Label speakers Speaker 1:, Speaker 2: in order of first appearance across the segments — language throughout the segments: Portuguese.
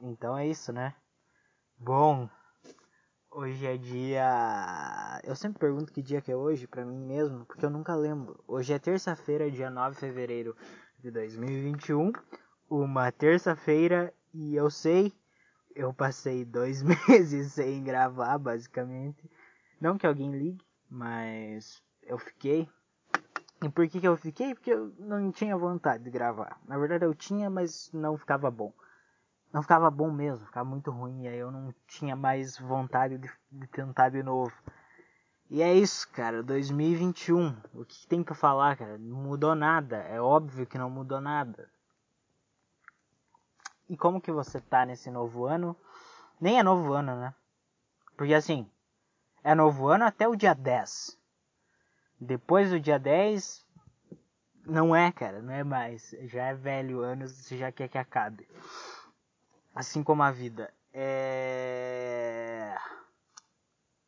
Speaker 1: Então é isso, né? Bom, hoje é dia. Eu sempre pergunto que dia que é hoje pra mim mesmo, porque eu nunca lembro. Hoje é terça-feira, dia 9 de fevereiro de 2021. Uma terça-feira e eu sei, eu passei dois meses sem gravar, basicamente. Não que alguém ligue, mas eu fiquei. E por que, que eu fiquei? Porque eu não tinha vontade de gravar. Na verdade eu tinha, mas não ficava bom não ficava bom mesmo, ficava muito ruim, e aí eu não tinha mais vontade de, de tentar de novo. E é isso, cara, 2021. O que tem para falar, cara? Não mudou nada. É óbvio que não mudou nada. E como que você tá nesse novo ano? Nem é novo ano, né? Porque assim, é novo ano até o dia 10. Depois do dia 10, não é, cara, não é mais. Já é velho ano, você já quer que acabe assim como a vida. É...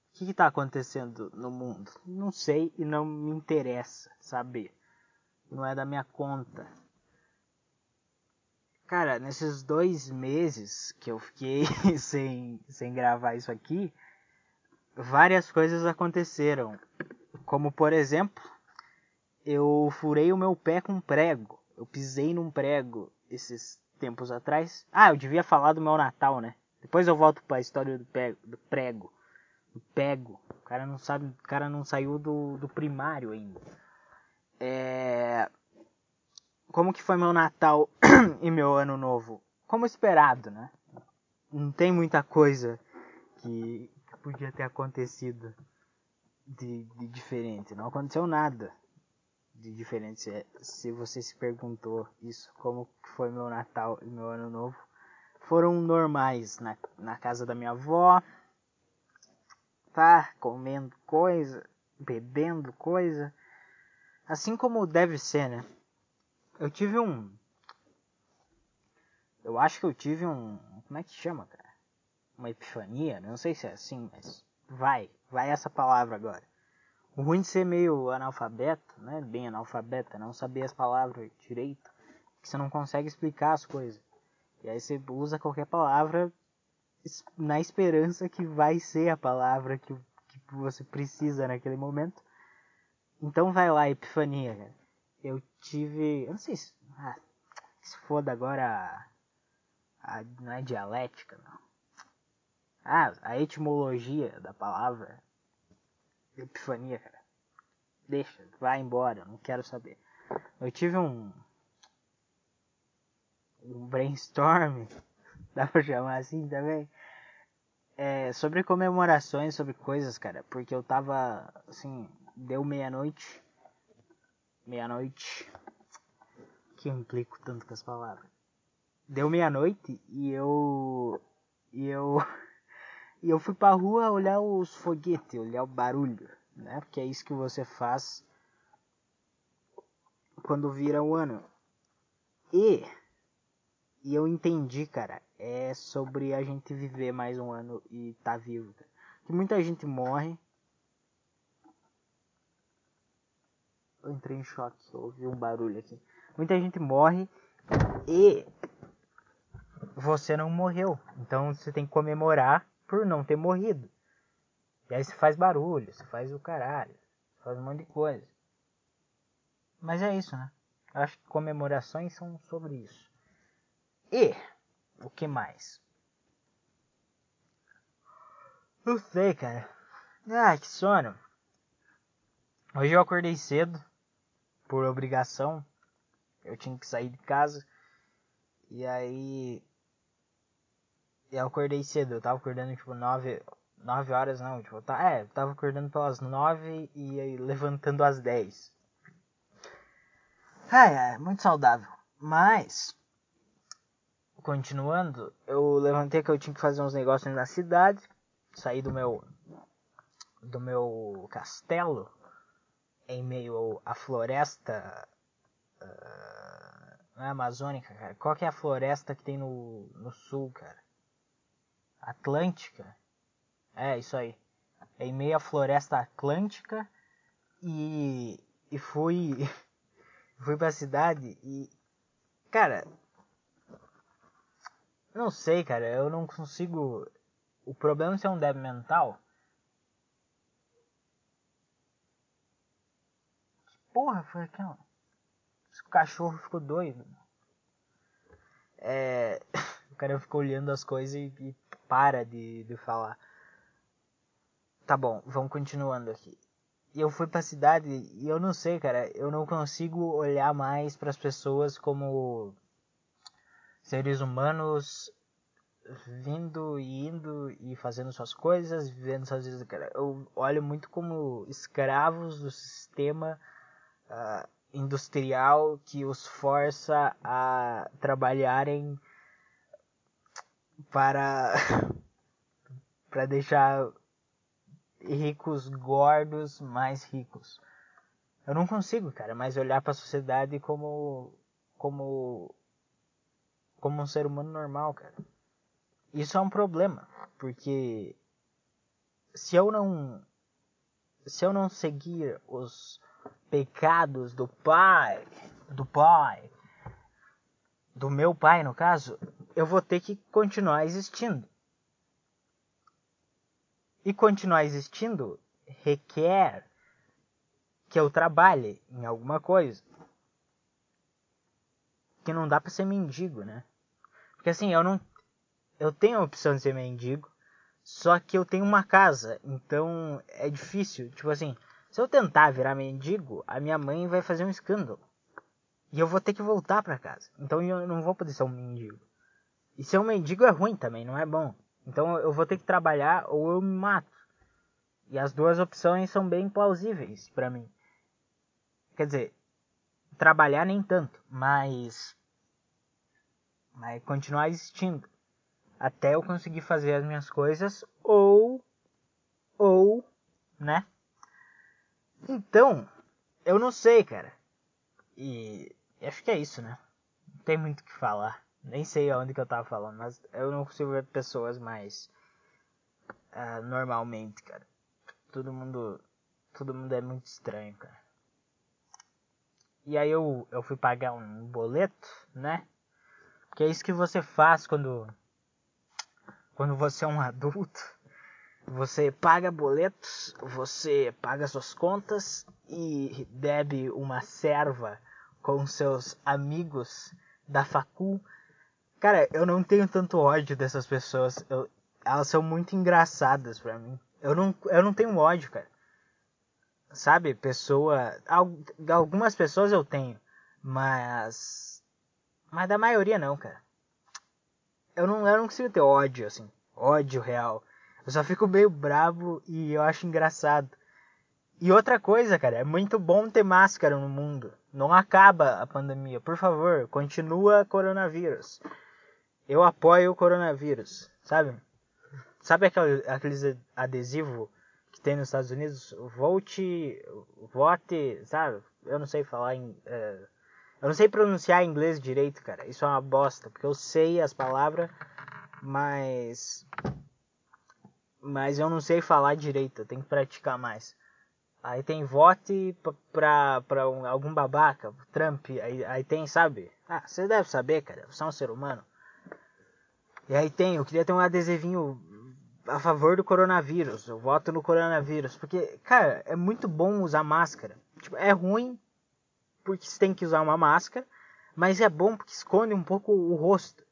Speaker 1: O que está acontecendo no mundo? Não sei e não me interessa saber. Não é da minha conta. Cara, nesses dois meses que eu fiquei sem, sem gravar isso aqui, várias coisas aconteceram. Como por exemplo, eu furei o meu pé com um prego. Eu pisei num prego esses tempos atrás. Ah, eu devia falar do meu Natal, né? Depois eu volto para a história do, pego, do prego. Do pego. O cara não sabe, o cara não saiu do, do primário ainda. É... Como que foi meu Natal e meu Ano Novo? Como esperado, né? Não tem muita coisa que, que podia ter acontecido de, de diferente. Não aconteceu nada de diferente se, se você se perguntou isso, como foi meu Natal e meu Ano Novo. Foram normais na, na casa da minha avó, tá? Comendo coisa, bebendo coisa. Assim como deve ser, né? Eu tive um. Eu acho que eu tive um. Como é que chama, cara? Uma epifania? Não sei se é assim, mas vai. Vai essa palavra agora. O ruim de ser meio analfabeto, né? Bem analfabeta, não saber as palavras direito, que você não consegue explicar as coisas. E aí você usa qualquer palavra na esperança que vai ser a palavra que, que você precisa naquele momento. Então vai lá, epifania, cara. Eu tive. Eu não sei se. Ah, se foda agora a, a, Não é dialética, não. Ah, a etimologia da palavra epifania, cara. Deixa, vai embora, não quero saber. Eu tive um. Um brainstorm, dá pra chamar assim também. É, sobre comemorações, sobre coisas, cara. Porque eu tava, assim, deu meia-noite. Meia-noite. Que eu implico tanto com as palavras. Deu meia-noite e eu. E eu. E eu fui pra rua olhar os foguetes, olhar o barulho, né? Porque é isso que você faz quando vira o ano. E, e eu entendi, cara, é sobre a gente viver mais um ano e tá vivo. Cara. Que muita gente morre. Eu entrei em choque, ouvi um barulho aqui. Muita gente morre e você não morreu. Então você tem que comemorar por não ter morrido. E aí você faz barulho, você faz o caralho, faz um monte de coisa. Mas é isso, né? Acho que comemorações são sobre isso. E o que mais? Não sei, cara. Ah, que sono. Hoje eu acordei cedo, por obrigação. Eu tinha que sair de casa. E aí eu acordei cedo, eu tava acordando tipo 9, 9 horas não, tipo, tá, é, tava acordando pelas 9 e aí, levantando às 10. É, é, muito saudável. Mas, continuando, eu levantei que eu tinha que fazer uns negócios na cidade, sair do meu do meu castelo em meio à floresta uh, não é amazônica, cara. Qual que é a floresta que tem no, no sul, cara? Atlântica. É, isso aí. É em meio à floresta atlântica e, e fui fui pra cidade e cara, Não sei, cara, eu não consigo. O problema é ser um débil mental. Porra foi aquela? Esse cachorro ficou doido. É. Cara ficou olhando as coisas e, e para de, de falar. Tá bom, vamos continuando aqui. Eu fui pra cidade e eu não sei, cara, eu não consigo olhar mais para as pessoas como seres humanos vindo e indo e fazendo suas coisas, vivendo suas vidas. Cara, eu olho muito como escravos do sistema uh, industrial que os força a trabalharem para para deixar ricos gordos mais ricos. Eu não consigo, cara, mais olhar para a sociedade como como como um ser humano normal, cara. Isso é um problema, porque se eu não se eu não seguir os pecados do pai, do pai, do meu pai no caso, eu vou ter que continuar existindo. E continuar existindo requer que eu trabalhe em alguma coisa. Que não dá para ser mendigo, né? Porque assim, eu não eu tenho a opção de ser mendigo, só que eu tenho uma casa, então é difícil. Tipo assim, se eu tentar virar mendigo, a minha mãe vai fazer um escândalo. E eu vou ter que voltar para casa. Então eu não vou poder ser um mendigo. E ser um mendigo é ruim também, não é bom. Então eu vou ter que trabalhar ou eu me mato. E as duas opções são bem plausíveis para mim. Quer dizer, trabalhar nem tanto, mas mas continuar existindo até eu conseguir fazer as minhas coisas ou ou, né? Então, eu não sei, cara. E acho que é isso, né? Não tem muito o que falar. Nem sei aonde que eu tava falando, mas eu não consigo ver pessoas mais uh, normalmente, cara. Todo mundo, todo mundo é muito estranho, cara. E aí eu, eu fui pagar um boleto, né? Que é isso que você faz quando quando você é um adulto, você paga boletos, você paga suas contas e deve uma serva com seus amigos da facul. Cara, eu não tenho tanto ódio dessas pessoas. Eu, elas são muito engraçadas para mim. Eu não, eu não tenho ódio, cara. Sabe, pessoa. Algumas pessoas eu tenho, mas. Mas da maioria não, cara eu não, eu não consigo ter ódio, assim. Ódio real. Eu só fico meio bravo e eu acho engraçado. E outra coisa, cara, é muito bom ter máscara no mundo. Não acaba a pandemia. Por favor, continua coronavírus. Eu apoio o coronavírus, sabe? Sabe aquele, aqueles adesivo que tem nos Estados Unidos? Vote, vote, sabe? Eu não sei falar em. É eu não sei pronunciar inglês direito, cara. Isso é uma bosta, porque eu sei as palavras, mas mas eu não sei falar direito, eu tenho que praticar mais. Aí tem vote pra, pra um, algum babaca, Trump, aí, aí tem, sabe? Ah, você deve saber, cara, você é um ser humano. E aí tem, eu queria ter um adesivinho a favor do coronavírus, eu voto no coronavírus, porque, cara, é muito bom usar máscara. Tipo, é ruim porque você tem que usar uma máscara, mas é bom porque esconde um pouco o rosto.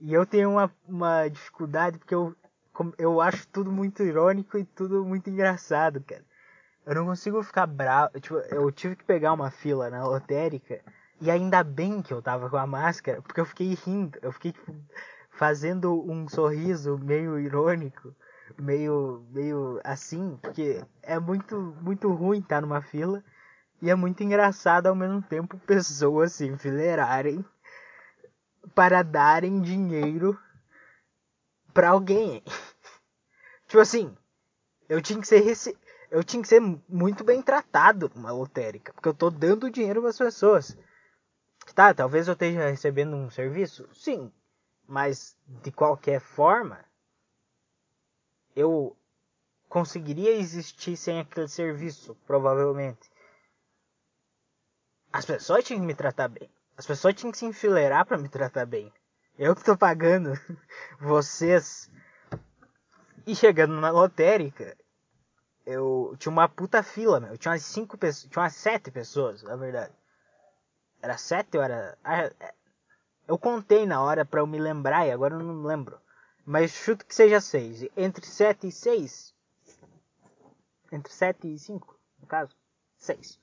Speaker 1: E eu tenho uma, uma dificuldade porque eu, eu acho tudo muito irônico e tudo muito engraçado, cara. Eu não consigo ficar bravo. Tipo, eu tive que pegar uma fila na lotérica. E ainda bem que eu tava com a máscara, porque eu fiquei rindo. Eu fiquei tipo, fazendo um sorriso meio irônico, meio, meio assim, porque é muito, muito ruim estar numa fila e é muito engraçado ao mesmo tempo pessoas se enfileirarem para darem dinheiro para alguém. tipo assim, eu tinha que ser rece... eu tinha que ser muito bem tratado numa lotérica, porque eu tô dando dinheiro para as pessoas. Tá, talvez eu esteja recebendo um serviço, sim, mas de qualquer forma eu conseguiria existir sem aquele serviço, provavelmente. As pessoas tinham que me tratar bem. As pessoas tinham que se enfileirar para me tratar bem. Eu que tô pagando vocês. E chegando na lotérica, eu tinha uma puta fila, meu. Eu tinha umas cinco pessoas. Tinha umas sete pessoas, na verdade. Era sete ou era. Ah, é, eu contei na hora pra eu me lembrar e agora eu não lembro. Mas chuto que seja seis. Entre sete e seis. Entre sete e cinco, no caso. Seis.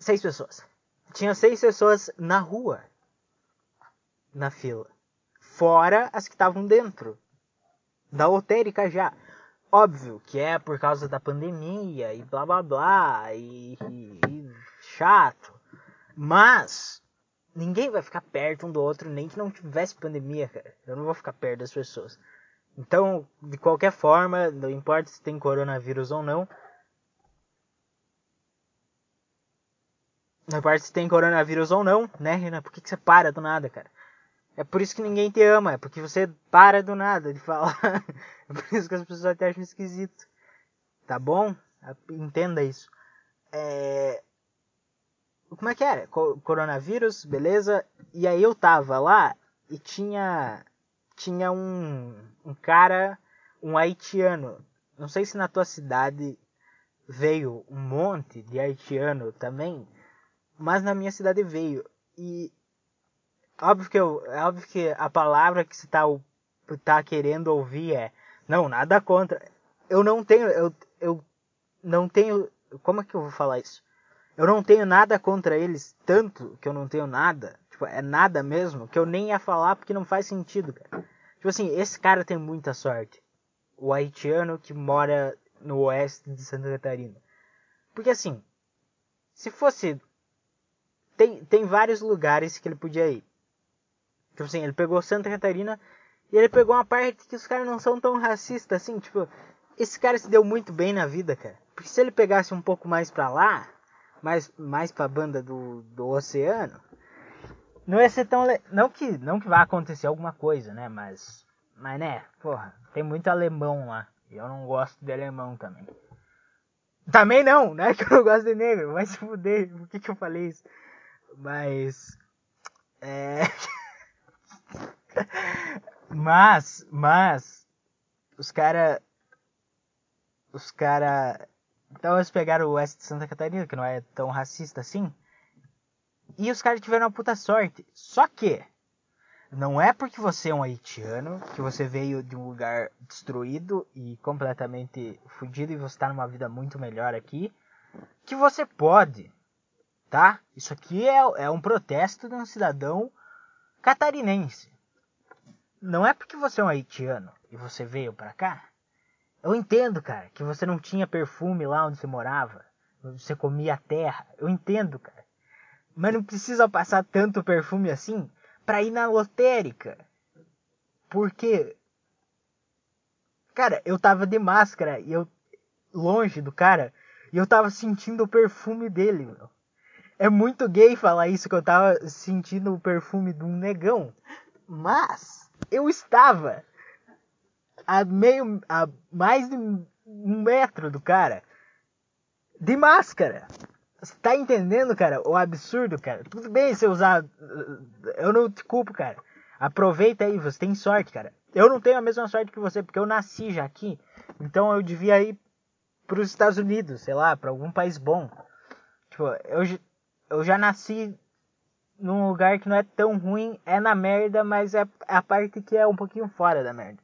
Speaker 1: Seis pessoas. Tinha seis pessoas na rua. Na fila. Fora as que estavam dentro. Da lotérica já. Óbvio que é por causa da pandemia e blá blá blá e, e, e chato. Mas ninguém vai ficar perto um do outro nem que não tivesse pandemia, cara. Eu não vou ficar perto das pessoas. Então, de qualquer forma, não importa se tem coronavírus ou não. Não importa se tem coronavírus ou não, né, Renan? Por que, que você para do nada, cara? É por isso que ninguém te ama, é porque você para do nada de falar. é por isso que as pessoas te acham esquisito. Tá bom? Entenda isso. É... Como é que era? Coronavírus, beleza? E aí eu tava lá e tinha tinha um, um cara, um haitiano. Não sei se na tua cidade veio um monte de haitiano também, mas na minha cidade veio. E óbvio que eu, é óbvio que a palavra que você tá, tá querendo ouvir é não, nada contra. Eu não tenho, eu, eu não tenho, como é que eu vou falar isso? Eu não tenho nada contra eles, tanto que eu não tenho nada, tipo, é nada mesmo, que eu nem ia falar porque não faz sentido, cara. Tipo assim, esse cara tem muita sorte. O haitiano que mora no oeste de Santa Catarina. Porque assim, se fosse tem, tem vários lugares que ele podia ir. Tipo assim, ele pegou Santa Catarina e ele pegou uma parte que os caras não são tão racistas assim. Tipo, esse cara se deu muito bem na vida, cara. Porque se ele pegasse um pouco mais pra lá, mais, mais pra banda do, do oceano, não ia ser tão. Le... Não que não que vá acontecer alguma coisa, né? Mas. Mas né, porra, tem muito alemão lá. E eu não gosto de alemão também. Também não, né? Que eu não gosto de negro. Vai se fuder. Por que, que eu falei isso? Mas. É. mas, mas, os cara, os cara, então eles pegaram o oeste de Santa Catarina, que não é tão racista assim, e os caras tiveram uma puta sorte. Só que, não é porque você é um haitiano, que você veio de um lugar destruído e completamente fudido e você está numa vida muito melhor aqui, que você pode, tá? Isso aqui é, é um protesto de um cidadão catarinense. Não é porque você é um haitiano e você veio para cá. Eu entendo, cara, que você não tinha perfume lá onde você morava. Você comia terra. Eu entendo, cara. Mas não precisa passar tanto perfume assim pra ir na lotérica. Porque. Cara, eu tava de máscara e eu. longe do cara. E eu tava sentindo o perfume dele, meu. É muito gay falar isso que eu tava sentindo o perfume de um negão. Mas eu estava a meio a mais de um metro do cara de máscara. Você tá entendendo, cara? O absurdo, cara. Tudo bem se usar. Eu não te culpo, cara. Aproveita aí, você tem sorte, cara. Eu não tenho a mesma sorte que você, porque eu nasci já aqui. Então eu devia ir pros Estados Unidos, sei lá, para algum país bom. Tipo, eu, eu já nasci num lugar que não é tão ruim, é na merda, mas é a parte que é um pouquinho fora da merda.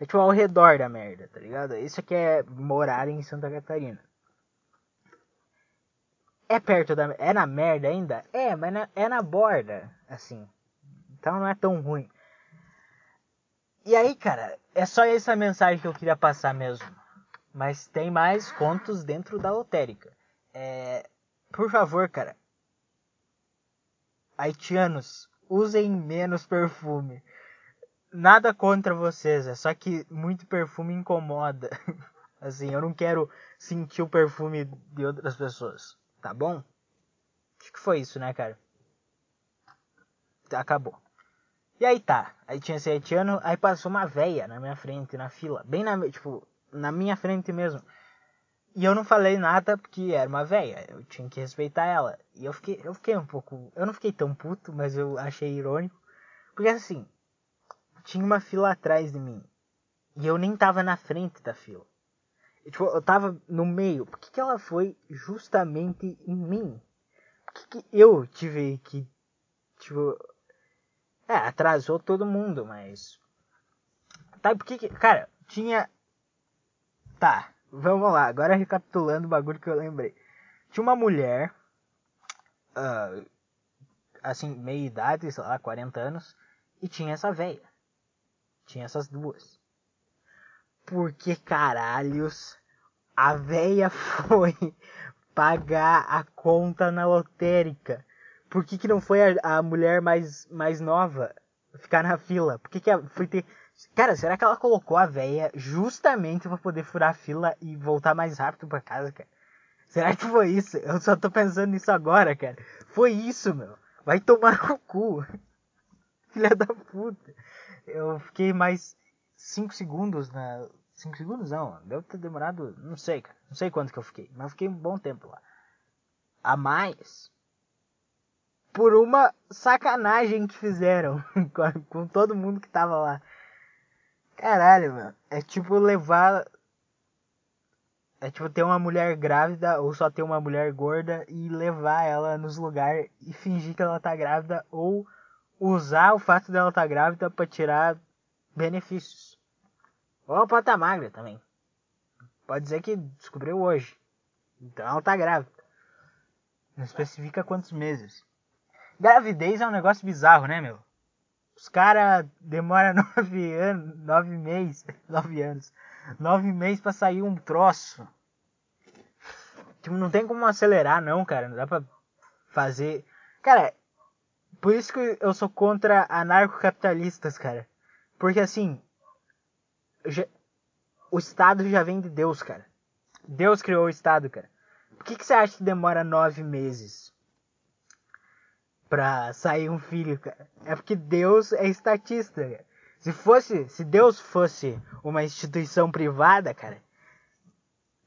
Speaker 1: É tipo ao redor da merda, tá ligado? Isso aqui é morar em Santa Catarina. É perto da é na merda ainda? É, mas na, é na borda, assim. Então não é tão ruim. E aí, cara, é só essa mensagem que eu queria passar mesmo. Mas tem mais contos dentro da lotérica. É, por favor, cara, haitianos, usem menos perfume. Nada contra vocês, é só que muito perfume incomoda. Assim, eu não quero sentir o perfume de outras pessoas, tá bom? Acho que foi isso, né, cara? Acabou. E aí tá, aí tinha esse haitiano, aí passou uma véia na minha frente, na fila, bem na, tipo, na minha frente mesmo. E eu não falei nada porque era uma velha, eu tinha que respeitar ela. E eu fiquei, eu fiquei um pouco, eu não fiquei tão puto, mas eu achei irônico, Porque assim, tinha uma fila atrás de mim. E eu nem tava na frente da fila. E, tipo, eu tava no meio. Por que, que ela foi justamente em mim? Por que, que eu tive que. Tipo. É, atrasou todo mundo, mas. Tá, por que que. Cara, tinha. Tá, vamos lá. Agora recapitulando o bagulho que eu lembrei. Tinha uma mulher. Uh, assim, meia idade, sei lá, 40 anos. E tinha essa velha. Tinha essas duas. Por que caralhos a véia foi pagar a conta na lotérica? Por que, que não foi a, a mulher mais, mais nova ficar na fila? Por que, que a, foi ter. Cara, será que ela colocou a véia justamente para poder furar a fila e voltar mais rápido para casa, cara? Será que foi isso? Eu só tô pensando nisso agora, cara. Foi isso, meu. Vai tomar no cu. Filha da puta. Eu fiquei mais 5 segundos na. 5 segundos não, deve ter demorado. Não sei, cara. Não sei quanto que eu fiquei. Mas fiquei um bom tempo lá. A mais. Por uma sacanagem que fizeram com todo mundo que tava lá. Caralho, mano. É tipo levar. É tipo ter uma mulher grávida ou só ter uma mulher gorda e levar ela nos lugares e fingir que ela tá grávida ou usar o fato dela tá grávida para tirar benefícios. Ou pode estar tá magra também. Pode dizer que descobriu hoje. Então ela tá grávida. Não especifica quantos meses. Gravidez é um negócio bizarro, né, meu? Os caras demoram nove anos, nove meses, nove anos, nove meses para sair um troço. Tipo, não tem como acelerar, não, cara. Não dá pra fazer. Cara, por isso que eu sou contra anarcocapitalistas, cara. Porque assim, já, o Estado já vem de Deus, cara. Deus criou o Estado, cara. Por que, que você acha que demora nove meses pra sair um filho, cara? É porque Deus é estatista, cara. Se fosse, se Deus fosse uma instituição privada, cara,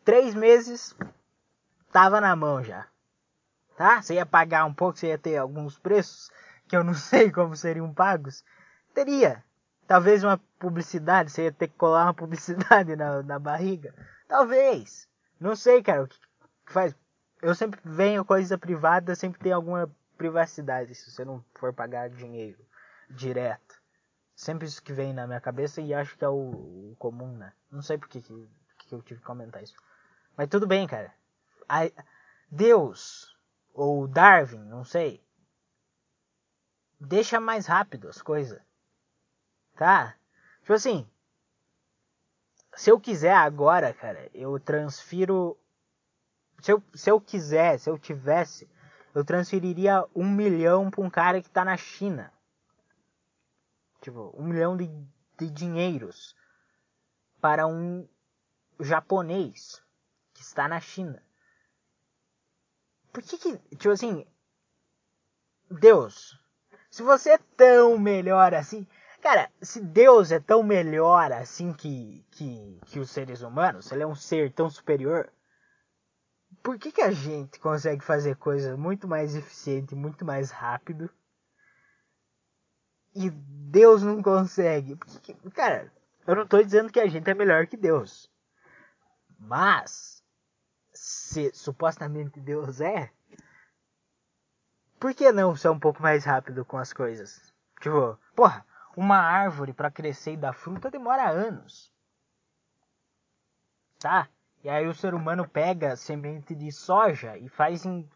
Speaker 1: três meses tava na mão já. Tá? Você ia pagar um pouco, você ia ter alguns preços que eu não sei como seriam pagos, teria. Talvez uma publicidade, você ia ter que colar uma publicidade na, na barriga. Talvez. Não sei, cara, o que faz. Eu sempre venho coisa privada, sempre tem alguma privacidade se você não for pagar dinheiro direto. Sempre isso que vem na minha cabeça e acho que é o, o comum, né? Não sei por que, que, que eu tive que comentar isso. Mas tudo bem, cara. Deus, ou Darwin, não sei, deixa mais rápido as coisas. Tá? Tipo assim, se eu quiser agora, cara, eu transfiro. Se eu, se eu quiser, se eu tivesse, eu transferiria um milhão pra um cara que tá na China. Tipo, um milhão de, de dinheiros para um japonês que está na China. Por que que, tipo assim, Deus, se você é tão melhor assim. Cara, se Deus é tão melhor assim que, que, que os seres humanos, se ele é um ser tão superior, por que, que a gente consegue fazer coisas muito mais eficiente, muito mais rápido? E Deus não consegue? Cara, eu não estou dizendo que a gente é melhor que Deus. Mas, se supostamente Deus é, por que não ser um pouco mais rápido com as coisas? Tipo, porra, uma árvore para crescer e dar fruta demora anos. Tá? E aí o ser humano pega semente de soja e faz em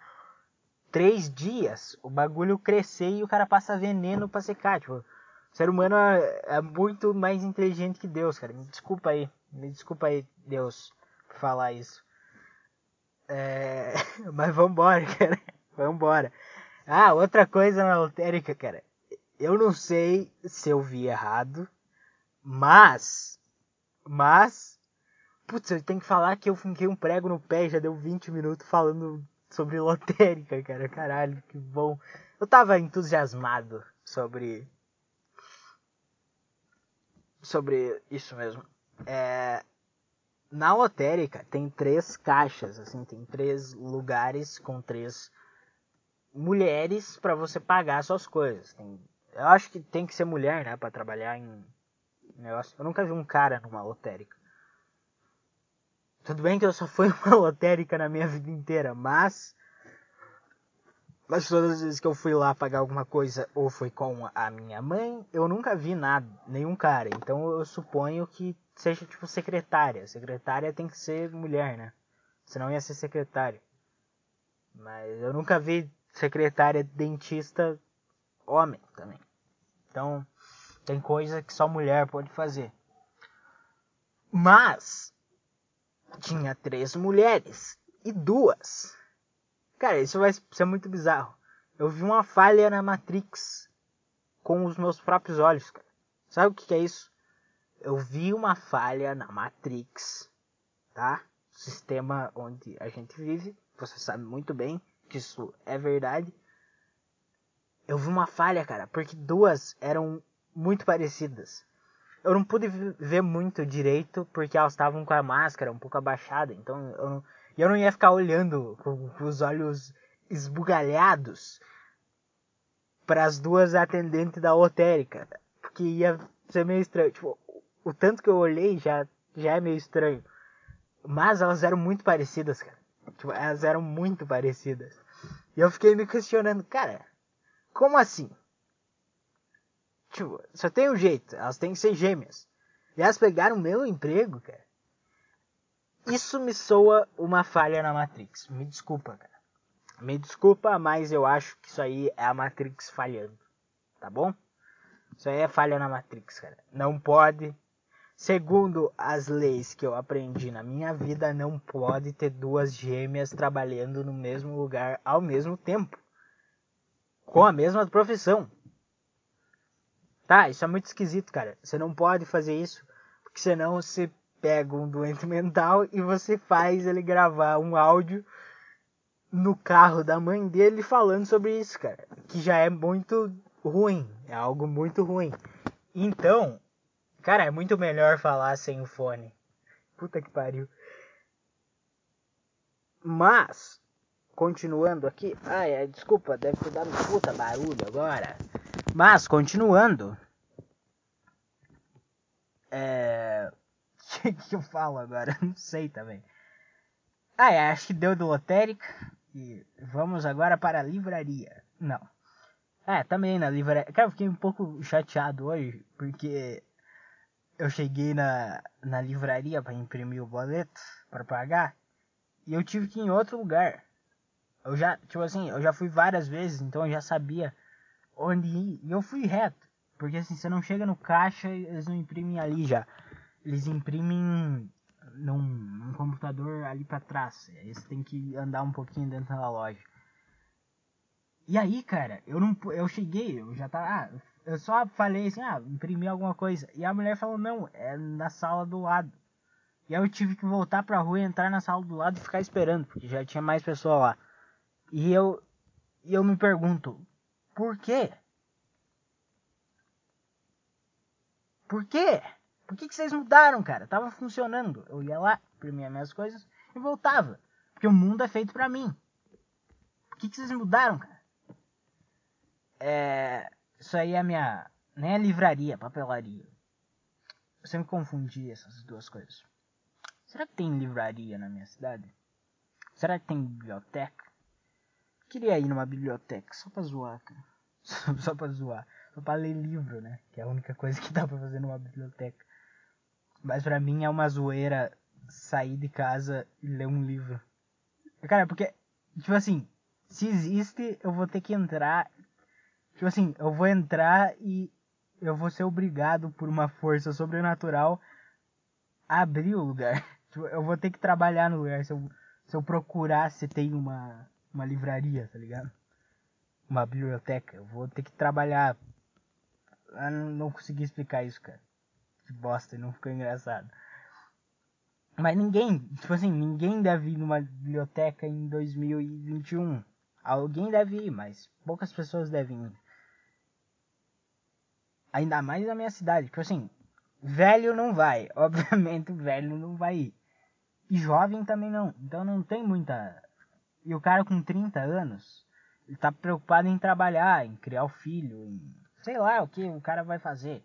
Speaker 1: três dias o bagulho crescer e o cara passa veneno pra secar. Tipo, o ser humano é, é muito mais inteligente que Deus, cara. Me desculpa aí. Me desculpa aí, Deus, por falar isso. É... Mas vambora, cara. Vambora. Ah, outra coisa na lotérica, cara. Eu não sei se eu vi errado, mas. Mas. Putz, eu tenho que falar que eu finquei um prego no pé e já deu 20 minutos falando sobre lotérica, cara. Caralho, que bom. Eu tava entusiasmado sobre. Sobre isso mesmo. É, na lotérica tem três caixas, assim, tem três lugares com três mulheres para você pagar suas coisas. Tem Eu acho que tem que ser mulher, né, para trabalhar em negócio. Eu nunca vi um cara numa lotérica. Tudo bem que eu só fui uma lotérica na minha vida inteira, mas mas todas as vezes que eu fui lá pagar alguma coisa ou foi com a minha mãe, eu nunca vi nada, nenhum cara. Então eu suponho que seja tipo secretária. Secretária tem que ser mulher, né? Senão ia ser secretária. Mas eu nunca vi secretária dentista homem também. Então tem coisa que só mulher pode fazer. Mas tinha três mulheres e duas Cara, isso vai ser muito bizarro. Eu vi uma falha na Matrix com os meus próprios olhos, cara. Sabe o que é isso? Eu vi uma falha na Matrix, tá? Sistema onde a gente vive. Você sabe muito bem que isso é verdade. Eu vi uma falha, cara, porque duas eram muito parecidas. Eu não pude ver muito direito porque elas estavam com a máscara um pouco abaixada, então eu não, eu não ia ficar olhando com, com os olhos esbugalhados para as duas atendentes da lotérica, porque ia ser meio estranho. Tipo, o tanto que eu olhei já, já é meio estranho. Mas elas eram muito parecidas, cara. Tipo, elas eram muito parecidas. E eu fiquei me questionando, cara, como assim? Tipo, só tem um jeito, elas têm que ser gêmeas. E elas pegaram meu emprego, cara. Isso me soa uma falha na Matrix. Me desculpa, cara. Me desculpa, mas eu acho que isso aí é a Matrix falhando. Tá bom? Isso aí é falha na Matrix, cara. Não pode. Segundo as leis que eu aprendi na minha vida, não pode ter duas gêmeas trabalhando no mesmo lugar ao mesmo tempo. Com a mesma profissão. Tá, isso é muito esquisito, cara. Você não pode fazer isso. Porque senão você pega um doente mental e você faz ele gravar um áudio no carro da mãe dele falando sobre isso, cara. Que já é muito ruim. É algo muito ruim. Então, cara, é muito melhor falar sem o fone. Puta que pariu. Mas, continuando aqui. Ai, é, desculpa, deve ter dado um puta barulho agora. Mas, continuando. É que, que eu falo agora? Não sei também. Ah, é, acho que deu do lotérica. E vamos agora para a livraria. Não. É, também na livraria. Cara, eu fiquei um pouco chateado hoje, porque eu cheguei na, na livraria para imprimir o boleto, para pagar, e eu tive que ir em outro lugar. Eu já, tipo assim, eu já fui várias vezes, então eu já sabia onde. E eu fui reto. Porque assim, você não chega no caixa, eles não imprimem ali já eles imprimem num, num computador ali para trás. Você tem que andar um pouquinho dentro da loja. E aí, cara, eu não eu cheguei, eu já tava, ah, eu só falei assim, ah, imprimi alguma coisa. E a mulher falou: "Não, é na sala do lado". E aí eu tive que voltar pra rua, entrar na sala do lado e ficar esperando, porque já tinha mais pessoas lá. E eu e eu me pergunto, por quê? Por quê? Por que, que vocês mudaram, cara? Tava funcionando. Eu ia lá, imprimia minhas coisas e voltava. Porque o mundo é feito para mim. Por que, que vocês mudaram, cara? É. Isso aí é a minha. Nem é livraria, papelaria. Eu sempre confundi essas duas coisas. Será que tem livraria na minha cidade? Será que tem biblioteca? Queria ir numa biblioteca só pra zoar, cara. Só, pra zoar. Só pra ler livro, né? Que é a única coisa que dá pra fazer numa biblioteca. Mas pra mim é uma zoeira sair de casa e ler um livro. Cara, porque, tipo assim, se existe, eu vou ter que entrar. Tipo assim, eu vou entrar e eu vou ser obrigado por uma força sobrenatural a abrir o lugar. Tipo, eu vou ter que trabalhar no lugar. Se eu, se eu procurar se tem uma, uma livraria, tá ligado? Uma biblioteca. Eu vou ter que trabalhar. Eu não, não consegui explicar isso, cara que bosta, não ficou engraçado. Mas ninguém, tipo assim, ninguém deve ir numa biblioteca em 2021. Alguém deve ir, mas poucas pessoas devem ir. Ainda mais na minha cidade. Tipo assim, velho não vai. Obviamente, velho não vai ir. E jovem também não. Então não tem muita. E o cara com 30 anos, ele tá preocupado em trabalhar, em criar o filho, em sei lá o que o cara vai fazer.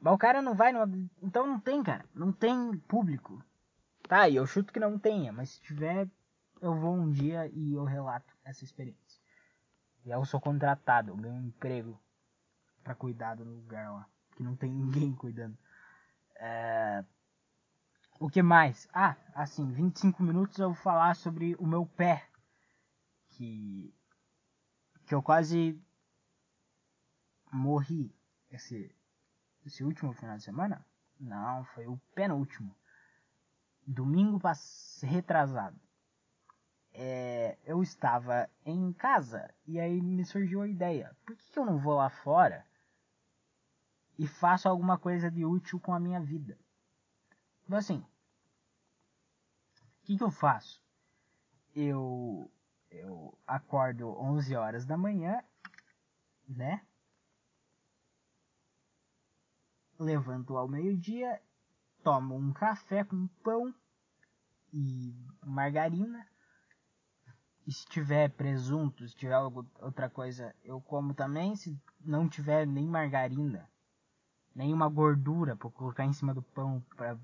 Speaker 1: Mas o cara não vai no... Então não tem, cara. Não tem público. Tá, e eu chuto que não tenha, mas se tiver, eu vou um dia e eu relato essa experiência. E eu sou contratado, eu ganho um emprego para cuidar do lugar lá. Que não tem ninguém cuidando. É... O que mais? Ah, assim, 25 minutos eu vou falar sobre o meu pé. Que. Que eu quase morri esse, esse último final de semana. Não, foi o penúltimo. Domingo retrasado. É, eu estava em casa e aí me surgiu a ideia: por que, que eu não vou lá fora e faço alguma coisa de útil com a minha vida? Então, assim, o que, que eu faço? Eu, eu acordo 11 horas da manhã, né? Levanto ao meio-dia, tomo um café com pão e margarina. E se tiver presunto, se tiver outra coisa, eu como também. Se não tiver nem margarina, nenhuma gordura para colocar em cima do pão para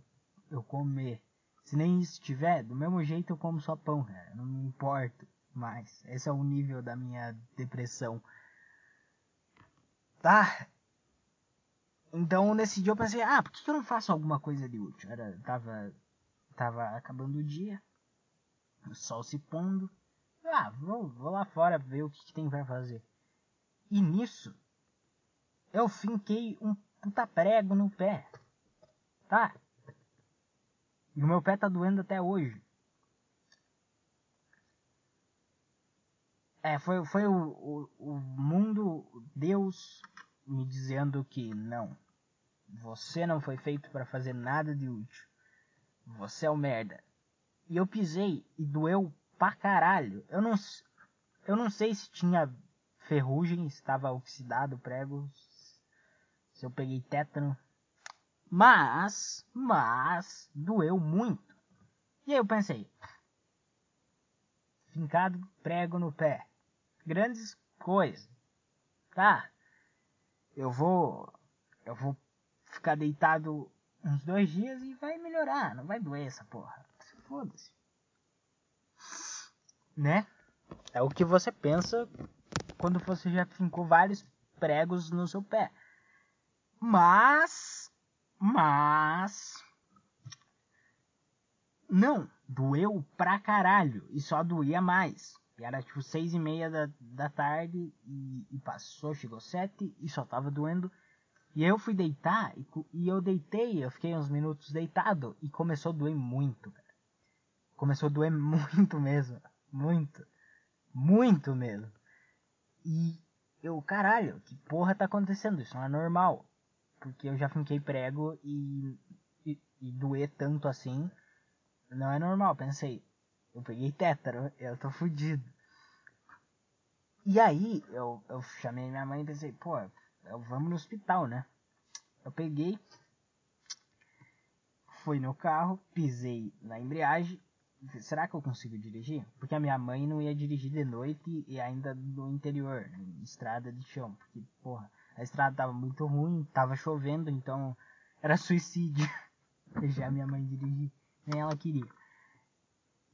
Speaker 1: eu comer. Se nem isso tiver, do mesmo jeito eu como só pão, cara. Não me importo mais. Esse é o nível da minha depressão. Tá? Então nesse dia eu pensei, ah, por que eu não faço alguma coisa de útil? Era, tava, tava acabando o dia, o sol se pondo. Ah, vou, vou lá fora ver o que, que tem pra fazer. E nisso, eu finquei um puta prego no pé. Tá? E o meu pé tá doendo até hoje. É, foi, foi o, o, o mundo, Deus me dizendo que não. Você não foi feito para fazer nada de útil. Você é o um merda. E eu pisei e doeu pra caralho. Eu não, eu não sei se tinha ferrugem, estava oxidado o prego, se eu peguei tétano. Mas, mas, doeu muito. E aí eu pensei, fincado prego no pé. Grandes coisas. Tá? Eu vou. Eu vou ficar deitado uns dois dias e vai melhorar. Não vai doer essa porra. Foda-se. Né? É o que você pensa quando você já fincou vários pregos no seu pé. Mas. Mas. Não, doeu pra caralho. E só doía mais. E era tipo seis e meia da, da tarde e, e, passou, chegou sete e só tava doendo. E eu fui deitar e, e, eu deitei, eu fiquei uns minutos deitado e começou a doer muito, cara. Começou a doer muito mesmo. Muito. Muito mesmo. E eu, caralho, que porra tá acontecendo? Isso não é normal. Porque eu já finquei prego e, e, e doer tanto assim não é normal. Pensei, eu peguei tétaro, eu tô fudido. E aí, eu, eu chamei minha mãe e pensei, pô, vamos no hospital, né? Eu peguei, fui no carro, pisei na embreagem. Será que eu consigo dirigir? Porque a minha mãe não ia dirigir de noite e ainda no interior, estrada de chão. Porque, porra, a estrada tava muito ruim, tava chovendo, então era suicídio deixar minha mãe dirigir. Nem ela queria.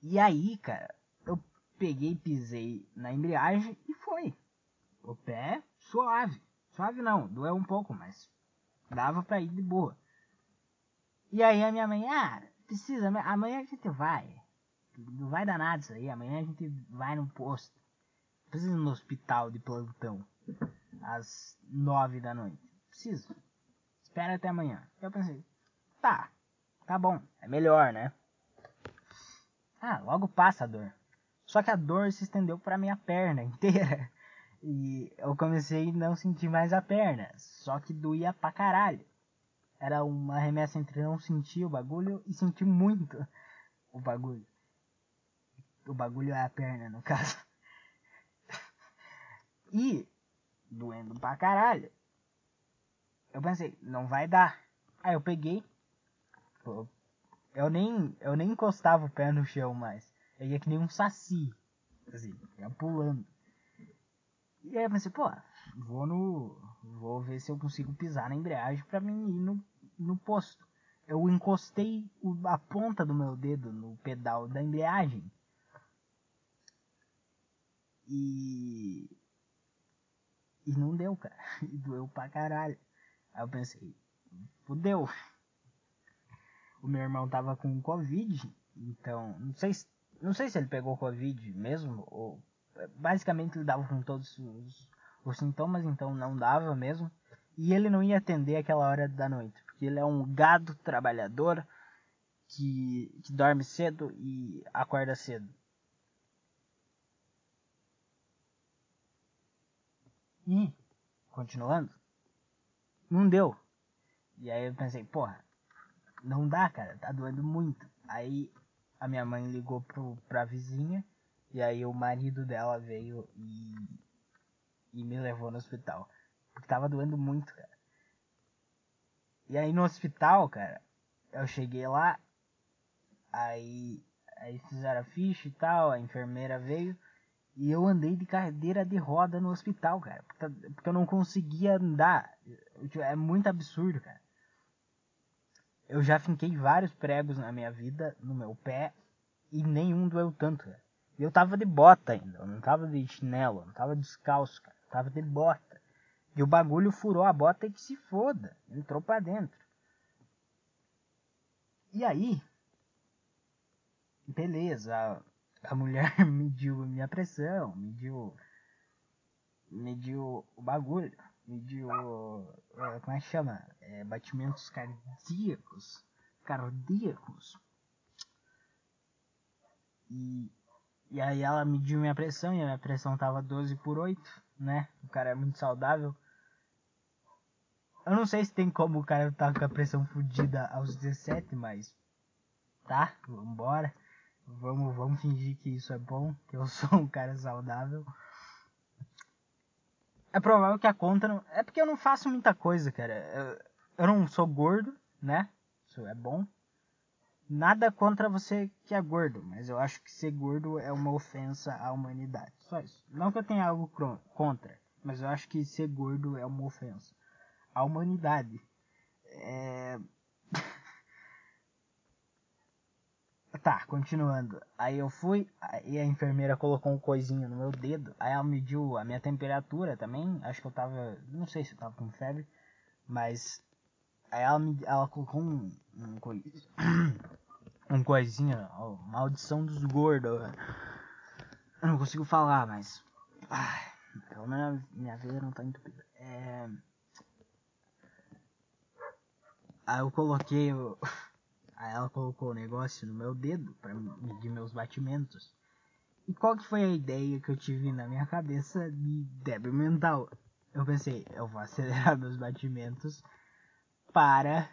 Speaker 1: E aí, cara, eu peguei, pisei na embreagem e foi. O pé suave. Suave não, doeu um pouco, mas dava pra ir de boa. E aí a minha mãe, ah, precisa, amanhã a gente vai. Não vai dar nada isso aí, amanhã a gente vai no posto. Precisa ir no hospital de plantão. Às nove da noite. Preciso. Espera até amanhã. Eu pensei, tá, tá bom, é melhor, né? Ah, logo passa a dor. Só que a dor se estendeu para minha perna inteira. E eu comecei a não sentir mais a perna. Só que doía pra caralho. Era uma remessa entre não sentir o bagulho e sentir muito o bagulho. O bagulho é a perna, no caso. E, doendo pra caralho, eu pensei, não vai dar. Aí eu peguei, eu nem, eu nem encostava o pé no chão mais. Eu ia que nem um saci. Assim, ia pulando. E aí eu pensei, pô, vou no. Vou ver se eu consigo pisar na embreagem para mim ir no, no posto. Eu encostei a ponta do meu dedo no pedal da embreagem. E. E não deu, cara. E doeu pra caralho. Aí eu pensei, fudeu. O meu irmão tava com Covid, então, não sei se, não sei se ele pegou Covid mesmo, ou basicamente ele dava com todos os, os sintomas, então não dava mesmo. E ele não ia atender aquela hora da noite, porque ele é um gado trabalhador que, que dorme cedo e acorda cedo. E, continuando, não deu. E aí eu pensei, porra, não dá, cara, tá doendo muito. Aí a minha mãe ligou pro, pra vizinha, e aí o marido dela veio e, e me levou no hospital. Porque tava doendo muito, cara. E aí no hospital, cara, eu cheguei lá, aí, aí fizeram a ficha e tal, a enfermeira veio, e eu andei de cadeira de roda no hospital, cara. Porque, porque eu não conseguia andar. É muito absurdo, cara. Eu já finquei vários pregos na minha vida, no meu pé, e nenhum doeu tanto, cara. E eu tava de bota ainda, eu não tava de chinelo, eu não tava descalço, cara. Eu tava de bota. E o bagulho furou a bota e que se foda. Entrou pra dentro. E aí, beleza, a mulher mediu minha pressão, mediu. mediu o bagulho, mediu. É, como é que chama? É, batimentos cardíacos. Cardíacos. E, e aí ela mediu minha pressão e a minha pressão tava 12 por 8, né? O cara é muito saudável. Eu não sei se tem como o cara tá com a pressão fodida aos 17, mas. Tá, vambora. Vamos, vamos fingir que isso é bom, que eu sou um cara saudável. É provável que a conta não. É porque eu não faço muita coisa, cara. Eu, eu não sou gordo, né? Isso é bom. Nada contra você que é gordo, mas eu acho que ser gordo é uma ofensa à humanidade. Só isso. Não que eu tenha algo contra, mas eu acho que ser gordo é uma ofensa à humanidade. É... Tá, continuando. Aí eu fui, e a enfermeira colocou um coisinho no meu dedo. Aí ela mediu a minha temperatura também. Acho que eu tava. Não sei se eu tava com febre. Mas. Aí ela, me, ela colocou um. Um, coi, um coisinho. Ó, maldição dos gordos. Eu não consigo falar, mas. Ai, pelo menos minha vida não tá entupida. É. Aí eu coloquei o. Aí ela colocou o negócio no meu dedo para medir meus batimentos. E qual que foi a ideia que eu tive na minha cabeça de débil mental? Eu pensei, eu vou acelerar meus batimentos para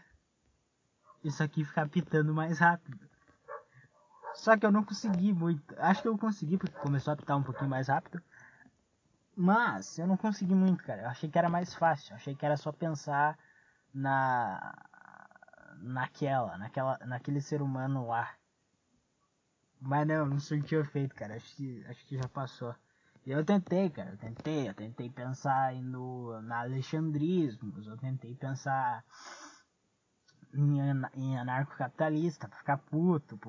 Speaker 1: isso aqui ficar pitando mais rápido. Só que eu não consegui muito. Acho que eu consegui porque começou a pitar um pouquinho mais rápido. Mas eu não consegui muito, cara. Eu achei que era mais fácil. Eu achei que era só pensar na naquela, naquela, naquele ser humano lá. Mas não, não surtiu efeito, cara. Acho que, acho que já passou. E eu tentei, cara. Eu tentei, eu tentei pensar no, na Alexandrismos. Eu tentei pensar em, em anarcocapitalista, pra ficar puto,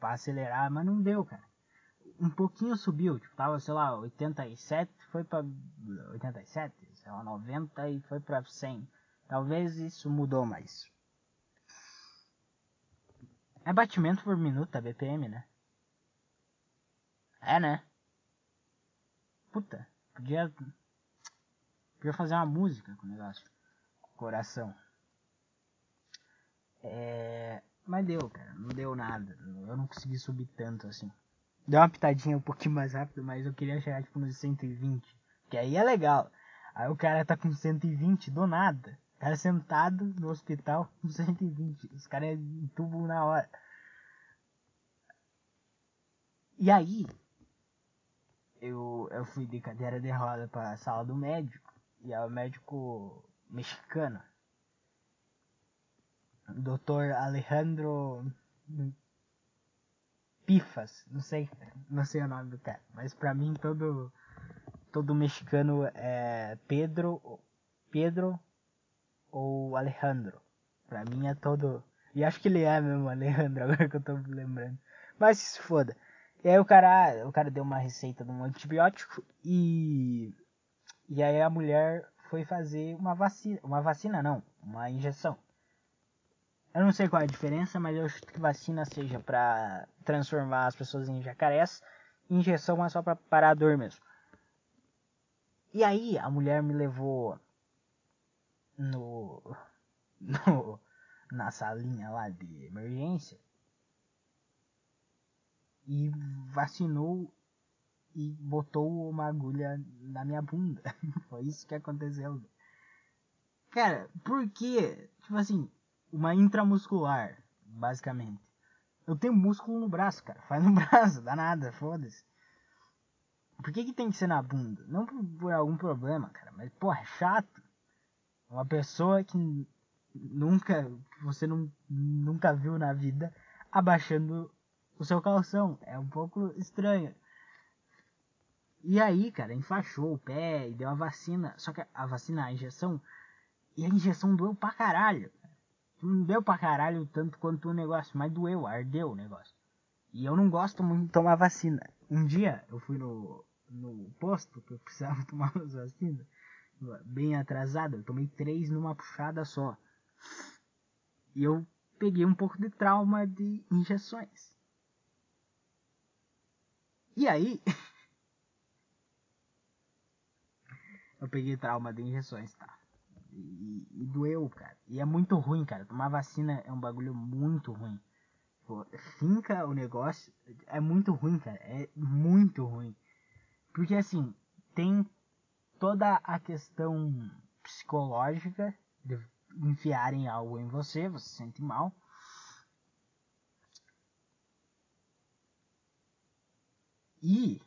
Speaker 1: pra acelerar, mas não deu, cara. Um pouquinho subiu, tipo, tava, sei lá, 87, foi pra 87, sei lá, 90 e foi pra 100. Talvez isso mudou, mas é batimento por minuto a BPM, né? É, né? Puta, podia. Podia fazer uma música com o negócio. Coração. É. Mas deu, cara. Não deu nada. Eu não consegui subir tanto assim. Deu uma pitadinha um pouquinho mais rápido, mas eu queria chegar tipo nos 120. Que aí é legal. Aí o cara tá com 120 do nada. Cara sentado no hospital com 120. Os caras entubam na hora. E aí, eu, eu fui de cadeira de roda pra sala do médico. E é o médico mexicano. Doutor Alejandro Pifas. Não sei, não sei o nome do cara. Mas pra mim todo todo mexicano é Pedro, Pedro ou Alejandro. Pra mim é todo. E acho que ele é mesmo Alejandro, agora que eu tô lembrando. Mas se foda. E aí o cara, o cara deu uma receita de um antibiótico e. E aí a mulher foi fazer uma vacina. Uma vacina não, uma injeção. Eu não sei qual é a diferença, mas eu acho que vacina seja para transformar as pessoas em jacarés. Injeção é só para parar a dor mesmo. E aí a mulher me levou no, no na salinha lá de emergência e vacinou e botou uma agulha na minha bunda. Foi isso que aconteceu. Cara, por que? Tipo assim, uma intramuscular, basicamente. Eu tenho músculo no braço, cara. Faz no braço, dá nada, foda-se. Por que, que tem que ser na bunda? Não por, por algum problema, cara, mas, porra, é chato. Uma pessoa que nunca, você não, nunca viu na vida, abaixando o seu calção. É um pouco estranho. E aí, cara, enfaixou o pé e deu a vacina. Só que a vacina, a injeção, e a injeção doeu pra caralho. Não deu pra caralho tanto quanto o negócio, mas doeu, ardeu o negócio. E eu não gosto muito de tomar vacina. Um dia eu fui no, no posto que eu precisava tomar as vacinas, bem atrasado, eu tomei três numa puxada só. E eu peguei um pouco de trauma de injeções. E aí. eu peguei trauma de injeções, tá? E, e, doeu, cara. E é muito ruim, cara. Tomar vacina é um bagulho muito ruim. Pô, finca o negócio. É muito ruim, cara. É muito ruim. Porque assim, tem toda a questão psicológica de enfiarem algo em você, você se sente mal. E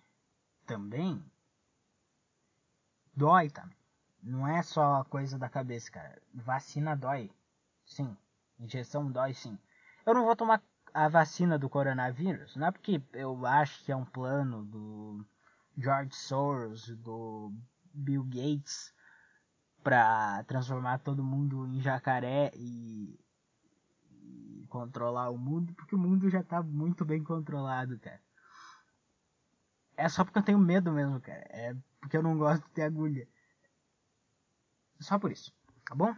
Speaker 1: também dói também. Não é só coisa da cabeça, cara. Vacina dói. Sim. Injeção dói sim. Eu não vou tomar a vacina do coronavírus, não é porque eu acho que é um plano do George Soros, do Bill Gates para transformar todo mundo em jacaré e, e, controlar o mundo, porque o mundo já tá muito bem controlado, cara. É só porque eu tenho medo mesmo, cara. É porque eu não gosto de ter agulha. Só por isso, tá bom?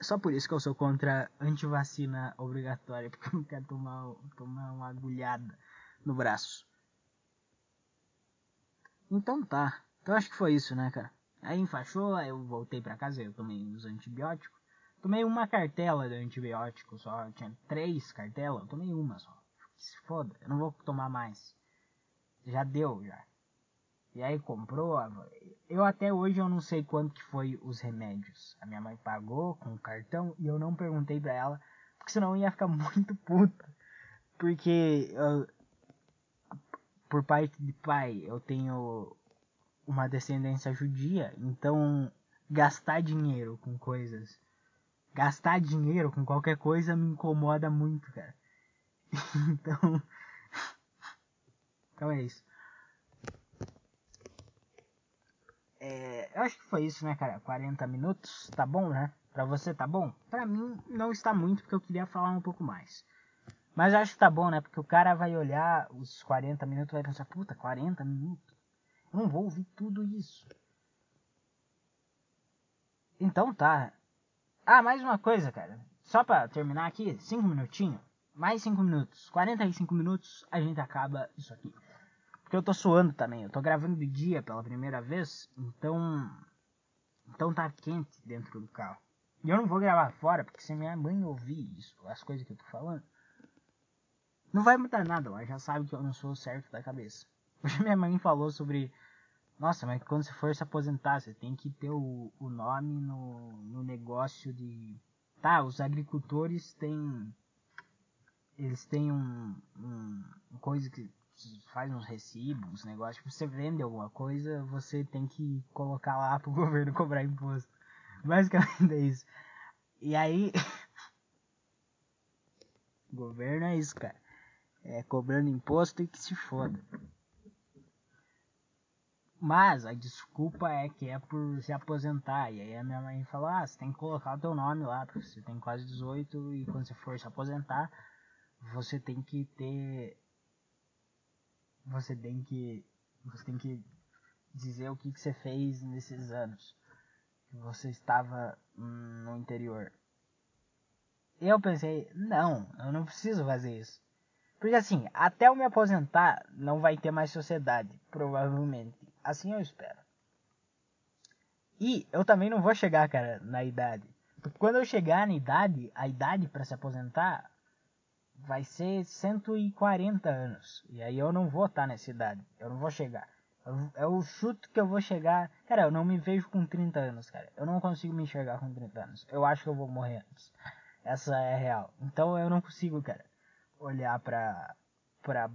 Speaker 1: Só por isso que eu sou contra antivacina obrigatória, porque eu não quero tomar, tomar uma agulhada no braço. Então tá. Então acho que foi isso, né, cara? Aí enfaixou, aí eu voltei pra casa, eu tomei os antibióticos. Tomei uma cartela de antibiótico só, tinha três cartelas, eu tomei uma só. Se foda, eu não vou tomar mais já deu já. E aí comprou, eu até hoje eu não sei quanto que foi os remédios. A minha mãe pagou com o cartão e eu não perguntei pra ela, porque senão eu ia ficar muito puta. Porque eu, por parte de pai eu tenho uma descendência judia, então gastar dinheiro com coisas, gastar dinheiro com qualquer coisa me incomoda muito, cara. então então é isso. É, eu acho que foi isso, né, cara? 40 minutos, tá bom, né? Pra você tá bom? Pra mim não está muito, porque eu queria falar um pouco mais. Mas acho que tá bom, né? Porque o cara vai olhar os 40 minutos e vai pensar, puta, 40 minutos? Não vou ouvir tudo isso. Então tá. Ah, mais uma coisa, cara. Só pra terminar aqui, 5 minutinhos. Mais 5 minutos. 45 minutos, a gente acaba isso aqui. Porque eu tô suando também. Eu tô gravando de dia pela primeira vez. Então. Então tá quente dentro do carro. E eu não vou gravar fora, porque se minha mãe ouvir isso, as coisas que eu tô falando, não vai mudar nada. Ela já sabe que eu não sou certo da cabeça. Hoje minha mãe falou sobre. Nossa, mas quando você for se aposentar, você tem que ter o, o nome no, no negócio de. Tá, os agricultores têm. Eles têm um, um, coisa que faz uns recibos, uns negócios, tipo, você vende alguma coisa, você tem que colocar lá pro governo cobrar imposto. Basicamente é isso. E aí. governo é isso, cara. É cobrando imposto e que se foda. Mas a desculpa é que é por se aposentar. E aí a minha mãe falou: ah, você tem que colocar o teu nome lá, porque você tem quase 18 e quando você for se aposentar, você tem que ter. Você tem que. Você tem que dizer o que, que você fez nesses anos que você estava no interior. Eu pensei, não, eu não preciso fazer isso. Porque assim, até eu me aposentar, não vai ter mais sociedade, provavelmente. Assim eu espero. E eu também não vou chegar, cara, na idade. Porque quando eu chegar na idade, a idade para se aposentar vai ser 140 anos. E aí eu não vou estar nessa idade. Eu não vou chegar. É o chuto que eu vou chegar. Cara, eu não me vejo com 30 anos, cara. Eu não consigo me enxergar com 30 anos. Eu acho que eu vou morrer antes. Essa é real. Então eu não consigo, cara, olhar pra. pra.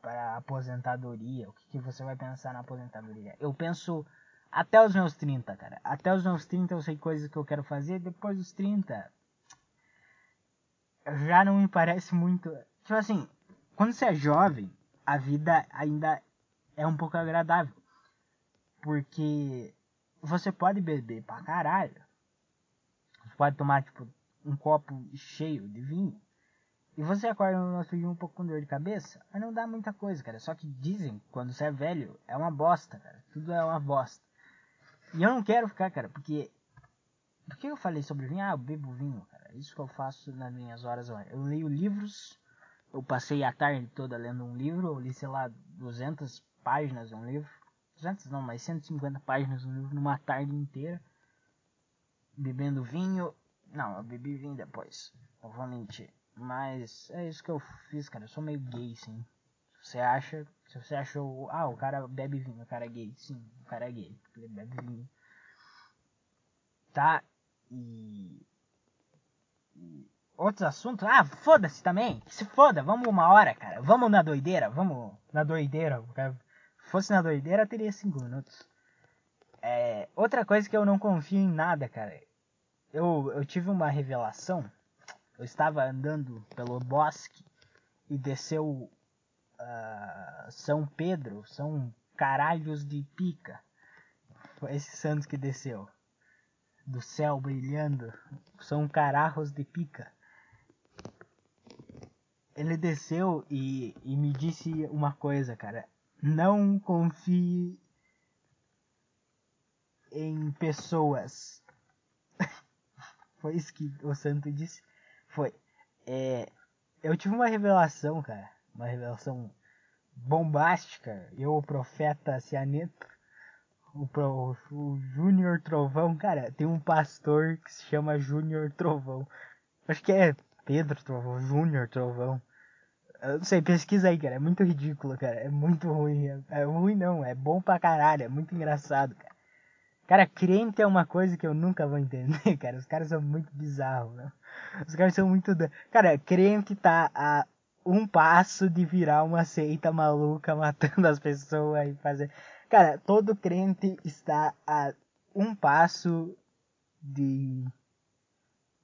Speaker 1: pra aposentadoria. O que, que você vai pensar na aposentadoria? Eu penso até os meus 30, cara. Até os meus 30 eu sei coisas que eu quero fazer. Depois dos 30. Já não me parece muito. Tipo assim, quando você é jovem, a vida ainda é um pouco agradável. Porque você pode beber pra caralho. Você pode tomar, tipo, um copo cheio de vinho. E você acorda no outro dia um pouco com dor de cabeça. Mas não dá muita coisa, cara. Só que dizem, quando você é velho, é uma bosta, cara. Tudo é uma bosta. E eu não quero ficar, cara, porque. Por que eu falei sobre vinho? Ah, eu bebo vinho, cara. Isso que eu faço nas minhas horas. Eu leio livros. Eu passei a tarde toda lendo um livro. Eu li, sei lá, 200 páginas de um livro. 200 não, mas 150 páginas de um livro numa tarde inteira. Bebendo vinho. Não, eu bebi vinho depois. Mentir. Mas é isso que eu fiz, cara. Eu sou meio gay, sim. Se você acha. Se você achou. Ah, o cara bebe vinho, o cara é gay. Sim, o cara é gay. Ele bebe vinho. Tá? E. outros assuntos. Ah, foda-se também. Se foda, vamos uma hora, cara. Vamos na doideira. Vamos na doideira. Cara fosse na doideira, teria 5 minutos. É, outra coisa que eu não confio em nada, cara. Eu, eu tive uma revelação. Eu estava andando pelo bosque e desceu uh, São Pedro, são caralhos de pica. Foi esse santo que desceu. Do céu brilhando, são carajos de pica. Ele desceu e, e me disse uma coisa, cara. Não confie em pessoas. Foi isso que o santo disse. Foi. É, eu tive uma revelação, cara. Uma revelação bombástica. Eu, o profeta Cianeto, o, o Júnior Trovão, cara, tem um pastor que se chama Júnior Trovão. Acho que é Pedro Trovão, Júnior Trovão. Eu não sei, pesquisa aí, cara. É muito ridículo, cara. É muito ruim. É, é ruim não, é bom pra caralho. É muito engraçado, cara. Cara, crente é uma coisa que eu nunca vou entender, cara. Os caras são muito bizarros, né? Os caras são muito. Cara, crente tá a um passo de virar uma seita maluca matando as pessoas e fazer. Cara, todo crente está a um passo de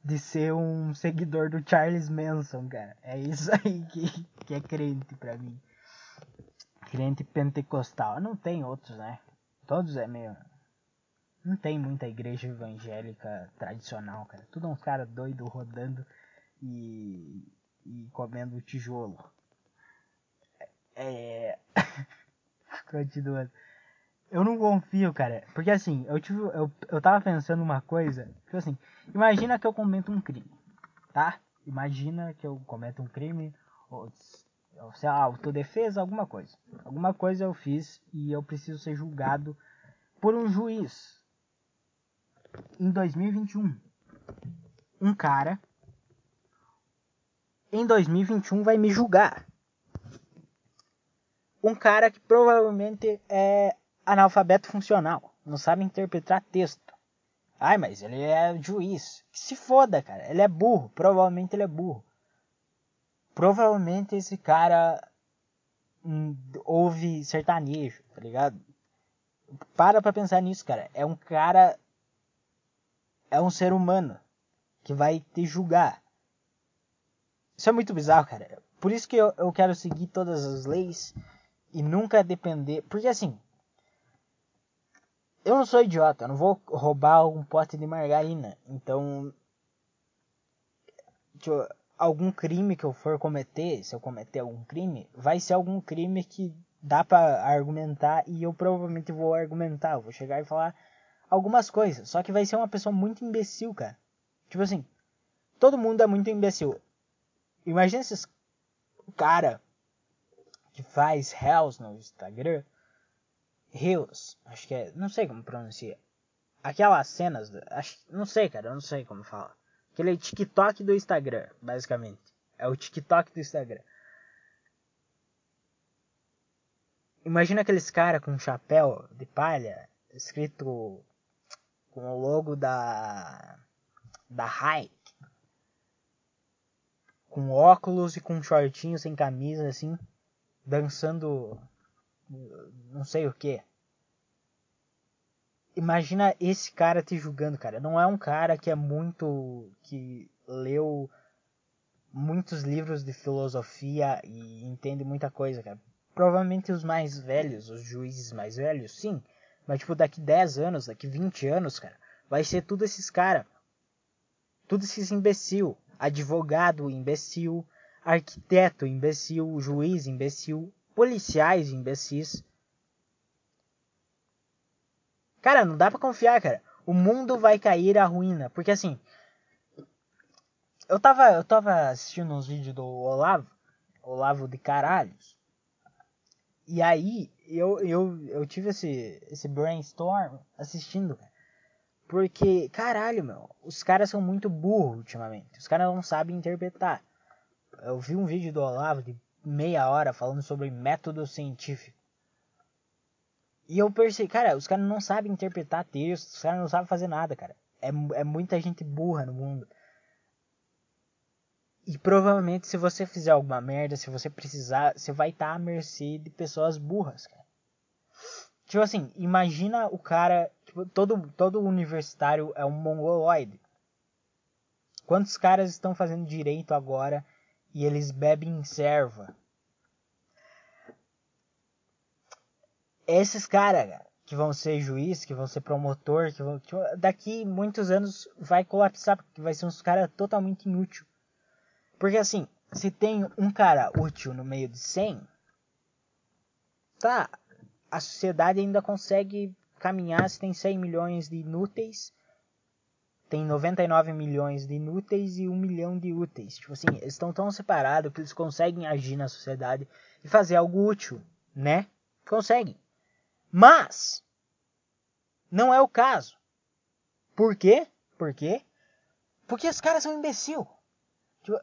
Speaker 1: de ser um seguidor do Charles Manson, cara. É isso aí que, que é crente pra mim. Crente pentecostal. Não tem outros, né? Todos é meio. Não tem muita igreja evangélica tradicional, cara. Tudo uns caras doido rodando e, e comendo tijolo. É. Continuando. Eu não confio, cara. Porque assim, eu tive. Eu, eu tava pensando uma coisa. Tipo assim, imagina que eu cometo um crime. Tá? Imagina que eu cometo um crime. Ou, sei lá, autodefesa, alguma coisa. Alguma coisa eu fiz e eu preciso ser julgado por um juiz. Em 2021. Um cara. Em 2021 vai me julgar. Um cara que provavelmente é analfabeto funcional, não sabe interpretar texto. Ai, mas ele é juiz. Que se foda, cara. Ele é burro. Provavelmente ele é burro. Provavelmente esse cara hum, ouve sertanejo, tá ligado? Para pra pensar nisso, cara. É um cara. É um ser humano que vai te julgar. Isso é muito bizarro, cara. Por isso que eu, eu quero seguir todas as leis e nunca depender. Porque assim, eu não sou idiota, eu não vou roubar um pote de margarina. Então, eu, algum crime que eu for cometer, se eu cometer algum crime, vai ser algum crime que dá para argumentar e eu provavelmente vou argumentar. Eu vou chegar e falar algumas coisas. Só que vai ser uma pessoa muito imbecil, cara. Tipo assim, todo mundo é muito imbecil. Imagina esses cara que faz Hells no Instagram Rios, acho que é, não sei como pronuncia. Aquelas cenas, acho, não sei, cara, não sei como fala. Aquele TikTok do Instagram, basicamente. É o TikTok do Instagram. Imagina aqueles cara com um chapéu de palha, escrito com o logo da da Hike, com óculos e com shortinho sem camisa assim, dançando não sei o que. Imagina esse cara te julgando, cara. Não é um cara que é muito. que leu muitos livros de filosofia e entende muita coisa, cara. Provavelmente os mais velhos, os juízes mais velhos, sim. Mas, tipo, daqui 10 anos, daqui 20 anos, cara, vai ser tudo esses caras. Tudo esses imbecil. Advogado imbecil, arquiteto imbecil, juiz imbecil, policiais imbecis. Cara, não dá pra confiar, cara. O mundo vai cair à ruína. Porque assim. Eu tava, eu tava assistindo uns vídeos do Olavo. Olavo de Caralhos. E aí, eu, eu, eu tive esse, esse brainstorm assistindo. Porque, caralho, meu, os caras são muito burros ultimamente. Os caras não sabem interpretar. Eu vi um vídeo do Olavo de meia hora falando sobre método científico. E eu percebi, cara, os caras não sabem interpretar textos, os caras não sabem fazer nada, cara. É, é muita gente burra no mundo. E provavelmente se você fizer alguma merda, se você precisar, você vai estar tá à mercê de pessoas burras, cara. Tipo assim, imagina o cara, tipo, todo, todo universitário é um mongoloide. Quantos caras estão fazendo direito agora e eles bebem serva. Esses caras que vão ser juiz, que vão ser promotor, que vão, tipo, daqui muitos anos vai colapsar, porque vai ser uns caras totalmente inútil. Porque assim, se tem um cara útil no meio de 100, tá, a sociedade ainda consegue caminhar se tem 100 milhões de inúteis tem 99 milhões de inúteis e 1 milhão de úteis. Tipo assim, eles estão tão separados que eles conseguem agir na sociedade e fazer algo útil, né? Conseguem. Mas não é o caso. Por quê? Por quê? Porque os caras são imbecil. Tipo,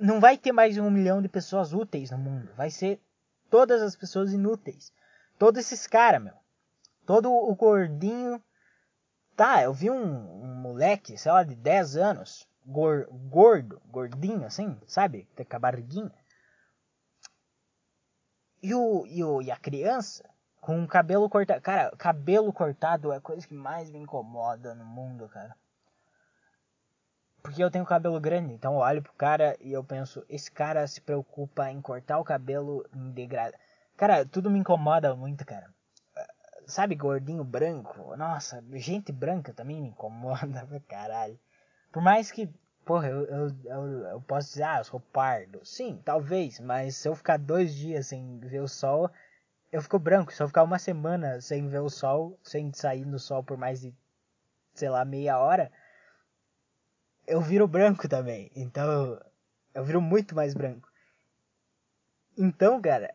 Speaker 1: não vai ter mais um milhão de pessoas úteis no mundo. Vai ser todas as pessoas inúteis. Todos esses caras, meu. Todo o gordinho Tá, eu vi um, um moleque, sei lá, de 10 anos, gor, gordo, gordinho assim, sabe? Com a barriguinha. E, o, e, o, e a criança com o cabelo cortado. Cara, cabelo cortado é a coisa que mais me incomoda no mundo, cara. Porque eu tenho cabelo grande, então eu olho pro cara e eu penso, esse cara se preocupa em cortar o cabelo em degradê. Cara, tudo me incomoda muito, cara sabe, gordinho branco. Nossa, gente branca também me incomoda pra caralho. Por mais que, porra, eu, eu, eu, eu posso dizer, ah, eu sou pardo. Sim, talvez, mas se eu ficar dois dias sem ver o sol, eu fico branco. Se eu ficar uma semana sem ver o sol, sem sair no sol por mais de, sei lá, meia hora, eu viro branco também. Então, eu viro muito mais branco. Então, cara,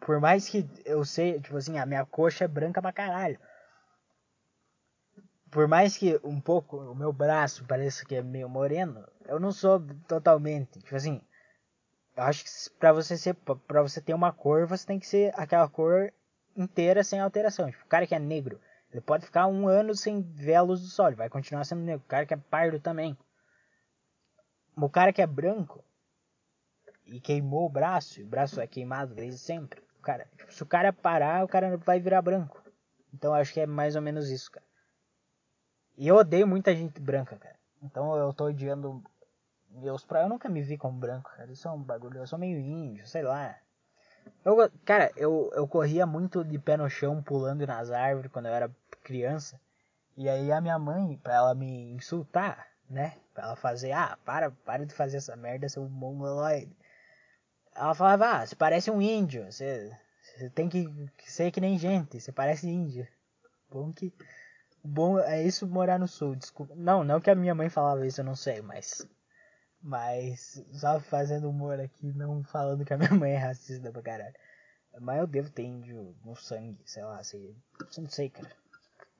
Speaker 1: por mais que eu sei, tipo assim, a minha coxa é branca pra caralho. Por mais que um pouco o meu braço pareça que é meio moreno, eu não sou totalmente. Tipo assim, eu acho que pra você ser, para você ter uma cor, você tem que ser aquela cor inteira sem alteração. Tipo, o cara que é negro, ele pode ficar um ano sem ver a luz do sol, ele vai continuar sendo negro. O cara que é pardo também. O cara que é branco e queimou o braço, e o braço é queimado desde sempre cara. Tipo, se o cara parar, o cara vai virar branco. Então acho que é mais ou menos isso, cara. E eu odeio muita gente branca, cara. Então eu tô odiando meus pra. Eu nunca me vi como branco, cara. Isso é um bagulho. Eu sou meio índio, sei lá. Eu, cara, eu, eu corria muito de pé no chão, pulando nas árvores quando eu era criança. E aí a minha mãe, pra ela me insultar, né? Pra ela fazer, ah, para, para de fazer essa merda, seu mongoloide. Ela falava, ah, você parece um índio, você, você tem que ser que nem gente, você parece índio. Bom que. Bom é isso morar no sul, desculpa. Não, não que a minha mãe falava isso, eu não sei, mas. Mas só fazendo humor aqui, não falando que a minha mãe é racista pra caralho. Mas eu devo ter índio no sangue, sei lá, sei. Não sei, cara.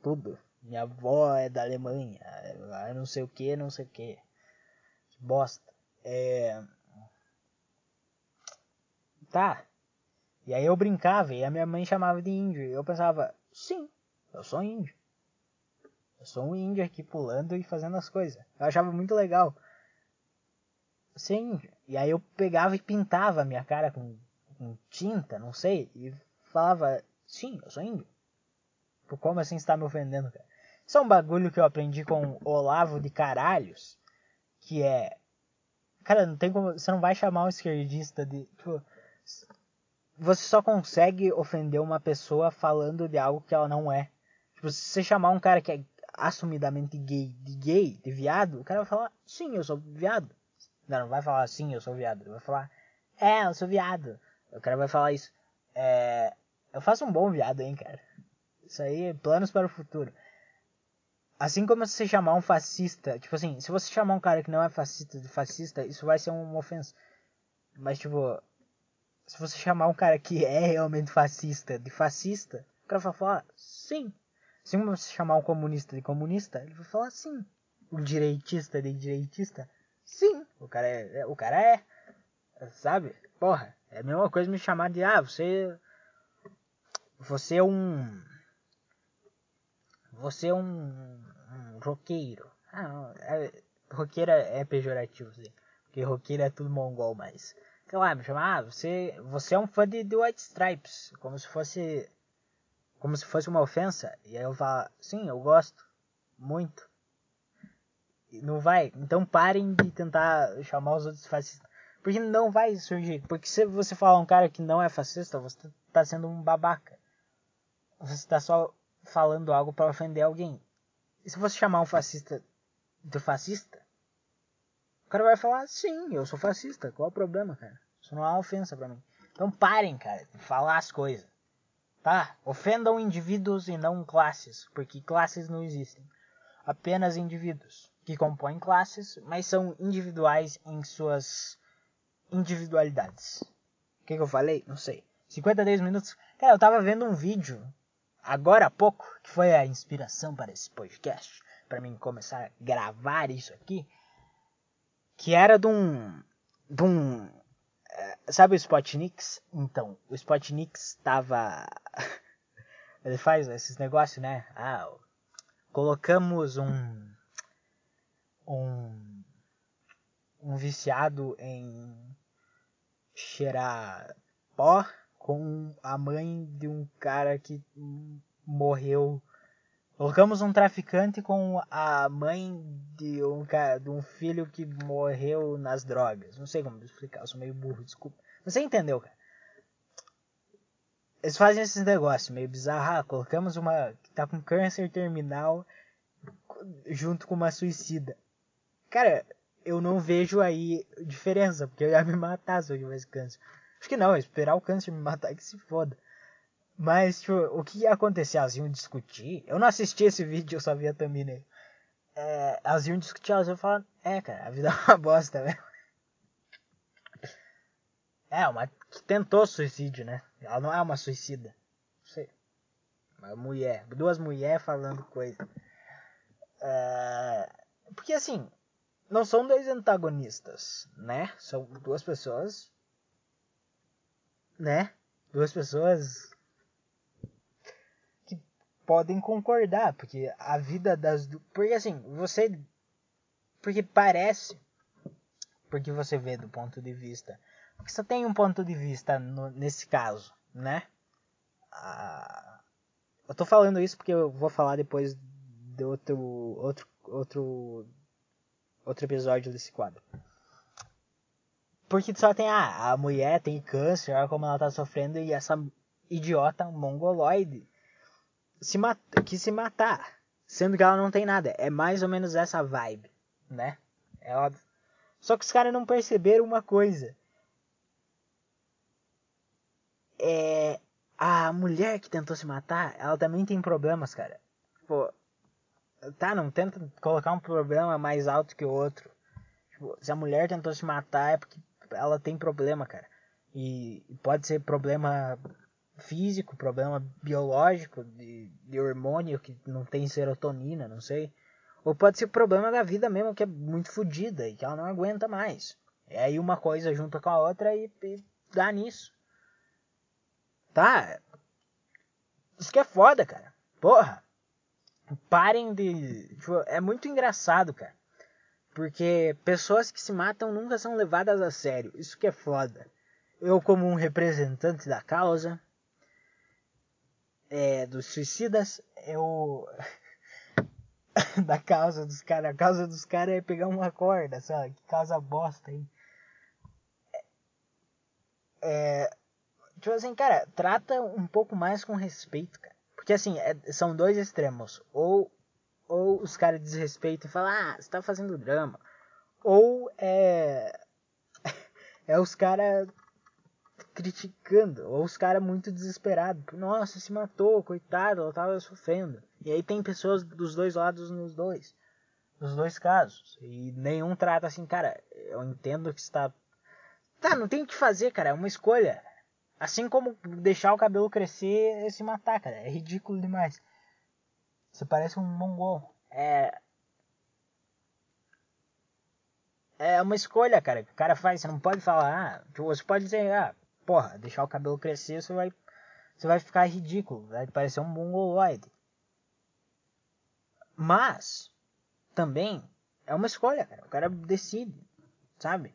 Speaker 1: Tudo. Minha avó é da Alemanha. Não sei o que, não sei o que. Que bosta. É. Tá. E aí eu brincava e a minha mãe chamava de índio. E eu pensava, sim, eu sou índio. Eu sou um índio aqui pulando e fazendo as coisas. Eu achava muito legal. Índio. E aí eu pegava e pintava a minha cara com, com tinta, não sei. E falava, sim, eu sou índio. Por como assim está me ofendendo, cara? Isso é um bagulho que eu aprendi com Olavo de Caralhos. Que é. Cara, não tem como. Você não vai chamar um esquerdista de. Tipo, você só consegue ofender uma pessoa falando de algo que ela não é. Tipo, se você chamar um cara que é assumidamente gay de gay, de viado, o cara vai falar, sim, eu sou viado. Não, não vai falar sim, eu sou viado. Ele vai falar, é, eu sou viado. O cara vai falar isso. É, eu faço um bom viado, hein, cara. Isso aí, planos para o futuro. Assim como você chamar um fascista, tipo assim, se você chamar um cara que não é fascista de fascista, isso vai ser uma ofensa. Mas, tipo, se você chamar um cara que é realmente fascista de fascista, o cara vai falar sim. Se você chamar um comunista de comunista, ele vai falar sim. O direitista de direitista, sim. O cara é, é, o cara é, sabe? Porra, é a mesma coisa me chamar de ah, você você é um você é um, um roqueiro. Ah, é, roqueiro é pejorativo, sim. Porque roqueiro é tudo mongol, mas sei lá, me chamar, ah, você, você é um fã de The White Stripes, como se fosse como se fosse uma ofensa. E aí eu falo, sim, eu gosto muito. E não vai. Então parem de tentar chamar os outros fascistas. Porque não vai surgir. Porque se você falar um cara que não é fascista, você está sendo um babaca. Você está só falando algo para ofender alguém. E se você chamar um fascista de fascista, o cara vai falar, sim, eu sou fascista. Qual é o problema, cara? Isso não é uma ofensa para mim. Então parem, cara, de falar as coisas. Tá? Ofendam indivíduos e não classes, porque classes não existem. Apenas indivíduos que compõem classes, mas são individuais em suas individualidades. O que, que eu falei? Não sei. 52 minutos. Cara, eu tava vendo um vídeo agora há pouco, que foi a inspiração para esse podcast, para mim começar a gravar isso aqui, que era de um de um Sabe o Spotnix? Então, o Spotnix tava. Ele faz esses negócios, né? Ah, colocamos um. Um. Um viciado em cheirar pó com a mãe de um cara que morreu Colocamos um traficante com a mãe de um, de um filho que morreu nas drogas. Não sei como explicar, eu sou meio burro, desculpa. Você entendeu, cara? Eles fazem esses negócios meio bizarros. Ah, colocamos uma que tá com câncer terminal junto com uma suicida. Cara, eu não vejo aí diferença, porque eu ia me matar se eu tivesse câncer. Acho que não, esperar o câncer me matar que se foda. Mas, tipo, o que ia acontecer? Elas iam discutir. Eu não assisti esse vídeo, eu só vi a thumbnail. É, elas iam discutir, elas iam falar, é, cara, a vida é uma bosta, velho. É, uma que tentou suicídio, né? Ela não é uma suicida. Não sei. Uma mulher. Duas mulheres falando coisa. É, porque assim, não são dois antagonistas, né? São duas pessoas. Né? Duas pessoas podem concordar, porque a vida das porque assim, você porque parece porque você vê do ponto de vista, porque só tem um ponto de vista no, nesse caso, né? Ah, eu tô falando isso porque eu vou falar depois de outro outro outro outro episódio desse quadro. Porque só tem ah, a mulher tem câncer, olha como ela tá sofrendo e essa idiota mongoloide se mat que se matar, sendo que ela não tem nada. É mais ou menos essa vibe, né? É óbvio. Só que os caras não perceberam uma coisa. É a mulher que tentou se matar, ela também tem problemas, cara. Pô, tá, não tenta colocar um problema mais alto que o outro. Tipo, se a mulher tentou se matar é porque ela tem problema, cara. E pode ser problema físico, problema biológico, de, de hormônio que não tem serotonina, não sei. Ou pode ser problema da vida mesmo, que é muito fodida e que ela não aguenta mais. E aí uma coisa junta com a outra e, e dá nisso. Tá? Isso que é foda, cara. Porra. Parem de. Tipo, é muito engraçado, cara. Porque pessoas que se matam nunca são levadas a sério. Isso que é foda. Eu, como um representante da causa, é, dos suicidas, eu. da causa dos caras. A causa dos caras é pegar uma corda, sabe? Que causa bosta, hein? É. Tipo assim, cara, trata um pouco mais com respeito, cara. Porque assim, é, são dois extremos. Ou, ou os caras desrespeitam e falam, ah, você tá fazendo drama. Ou é. é os caras criticando, ou os caras muito desesperados. Nossa, se matou, coitado, ela tava sofrendo. E aí tem pessoas dos dois lados nos dois. Nos dois casos. E nenhum trata assim, cara, eu entendo que está. Tá, não tem o que fazer, cara, é uma escolha. Assim como deixar o cabelo crescer e se matar, cara. É ridículo demais. Você parece um mongol. É. É uma escolha, cara, que o cara faz. Você não pode falar, ah, você pode dizer, ah, porra, deixar o cabelo crescer, você vai. Você vai ficar ridículo, vai parecer um mongoloide. Mas, também, é uma escolha, cara. O cara decide, sabe?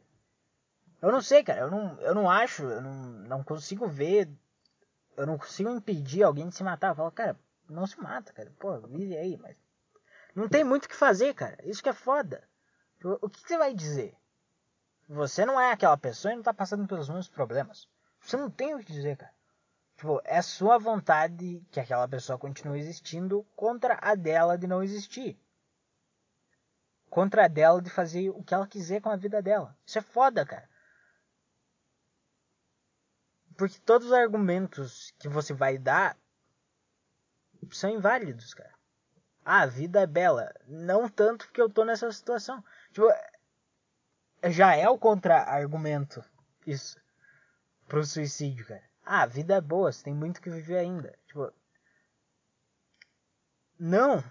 Speaker 1: Eu não sei, cara. Eu não, eu não acho, eu não, não consigo ver. Eu não consigo impedir alguém de se matar. Eu falo, cara, não se mata, cara. Pô, vive aí, mas. Não tem muito o que fazer, cara. Isso que é foda. O que, que você vai dizer? Você não é aquela pessoa e não tá passando pelos mesmos problemas. Você não tem o que dizer, cara. Tipo, é sua vontade que aquela pessoa continue existindo contra a dela de não existir. Contra a dela de fazer o que ela quiser com a vida dela. Isso é foda, cara. Porque todos os argumentos que você vai dar são inválidos, cara. Ah, a vida é bela. Não tanto porque eu tô nessa situação. Tipo, já é o contra-argumento isso pro suicídio, cara. Ah, a vida é boa, você tem muito que viver ainda. Tipo, não.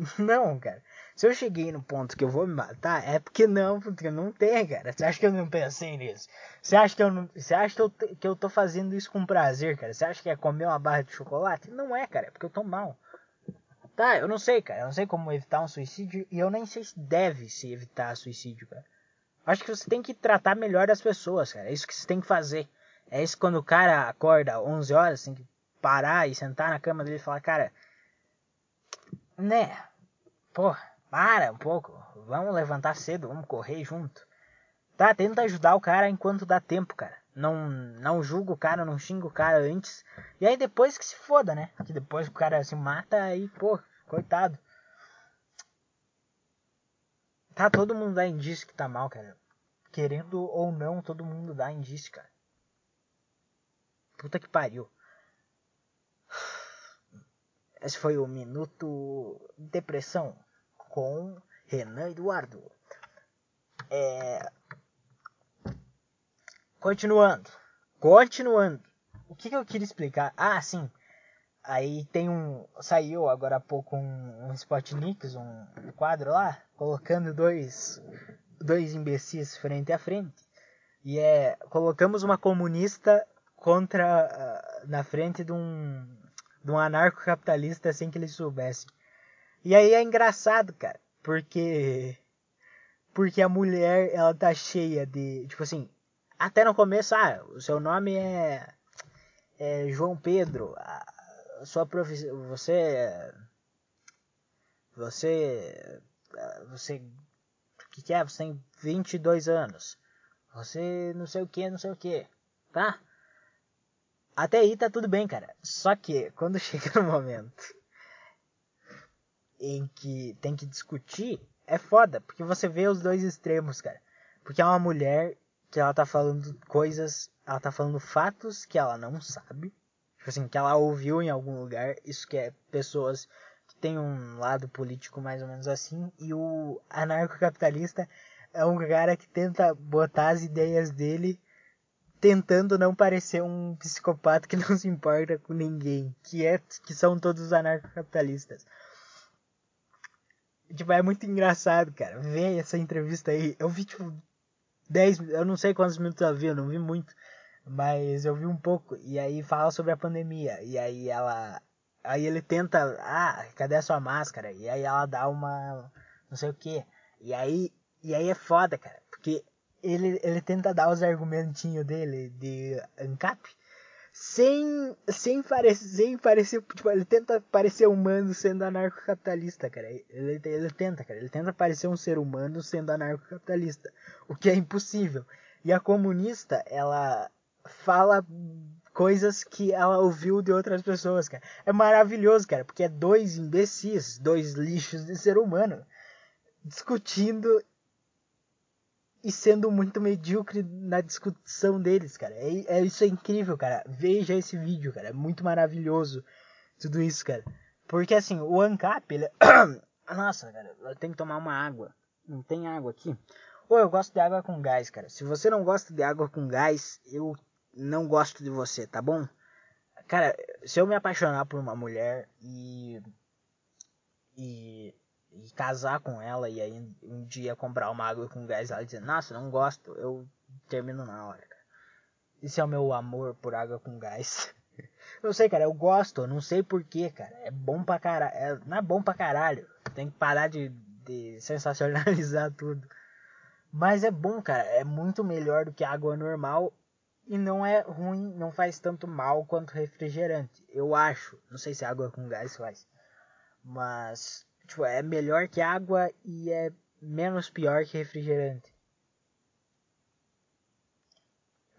Speaker 1: Não, cara. Se eu cheguei no ponto que eu vou me matar, é porque não, porque não tem, cara. Você acha que eu não pensei nisso? Você acha que eu não, você acha que eu, que eu tô fazendo isso com prazer, cara? Você acha que é comer uma barra de chocolate? Não é, cara, é porque eu tô mal. Tá, eu não sei, cara. Eu não sei como evitar um suicídio e eu nem sei se deve se evitar suicídio, cara. Acho que você tem que tratar melhor as pessoas, cara. É isso que você tem que fazer. É isso quando o cara acorda 11 horas, tem que parar e sentar na cama dele e falar, cara, né? Pô, para um pouco. Vamos levantar cedo, vamos correr junto. Tá, tenta ajudar o cara enquanto dá tempo, cara. Não, não julga o cara, não xinga o cara antes. E aí depois que se foda, né? Que depois o cara se mata, aí, pô, coitado. Tá, todo mundo dá indício que tá mal, cara. Querendo ou não, todo mundo dá indício, cara. Puta que pariu. Esse foi o Minuto Depressão com Renan Eduardo. É... Continuando. Continuando. O que, que, eu queria explicar? Ah, sim. Aí tem um. Saiu agora há pouco um, um Spotniks, um, um quadro lá, colocando dois, dois imbecis frente a frente. E é. Colocamos uma comunista contra. Uh, na frente de um de um anarcocapitalista sem que ele soubesse. E aí é engraçado, cara, porque porque a mulher ela tá cheia de, tipo assim, até no começo, ah, o seu nome é, é João Pedro, a sua profissão, você você você o que, que é? Você tem 22 anos. Você não sei o que, não sei o que, tá? Até aí tá tudo bem, cara. Só que quando chega no momento em que tem que discutir, é foda, porque você vê os dois extremos, cara. Porque é uma mulher que ela tá falando coisas, ela tá falando fatos que ela não sabe. Tipo assim, que ela ouviu em algum lugar. Isso que é pessoas que têm um lado político mais ou menos assim. E o anarcocapitalista é um cara que tenta botar as ideias dele tentando não parecer um psicopata que não se importa com ninguém, que é que são todos os anarcocapitalistas. Tipo, é muito engraçado, cara. Ver essa entrevista aí. Eu vi tipo 10, eu não sei quantos minutos ela viu, eu não vi muito, mas eu vi um pouco. E aí fala sobre a pandemia. E aí ela aí ele tenta, ah, cadê a sua máscara? E aí ela dá uma não sei o que. E aí e aí é foda, cara, porque ele, ele tenta dar os argumentinhos dele de ANCAP sem, sem parecer, sem parecer, tipo, ele tenta parecer humano sendo anarcocapitalista, cara. Ele, ele tenta, cara, ele tenta parecer um ser humano sendo anarcocapitalista, o que é impossível. E a comunista, ela fala coisas que ela ouviu de outras pessoas, cara. É maravilhoso, cara, porque é dois imbecis, dois lixos de ser humano discutindo e sendo muito medíocre na discussão deles, cara. É, é, isso é incrível, cara. Veja esse vídeo, cara. É muito maravilhoso tudo isso, cara. Porque assim, o ANCAP, ele... Nossa, cara, eu tenho que tomar uma água. Não tem água aqui. Ou eu gosto de água com gás, cara. Se você não gosta de água com gás, eu não gosto de você, tá bom? Cara, se eu me apaixonar por uma mulher e. E e casar com ela e aí um dia comprar uma água com gás ela dizer, nossa, não gosto, eu termino na hora, cara. Isso é o meu amor por água com gás. não sei, cara, eu gosto, não sei porquê, cara. É bom pra caralho. É, não é bom pra caralho. Tem que parar de, de sensacionalizar tudo. Mas é bom, cara. É muito melhor do que água normal. E não é ruim, não faz tanto mal quanto refrigerante. Eu acho. Não sei se água com gás faz. Mas Tipo, é melhor que água e é menos pior que refrigerante.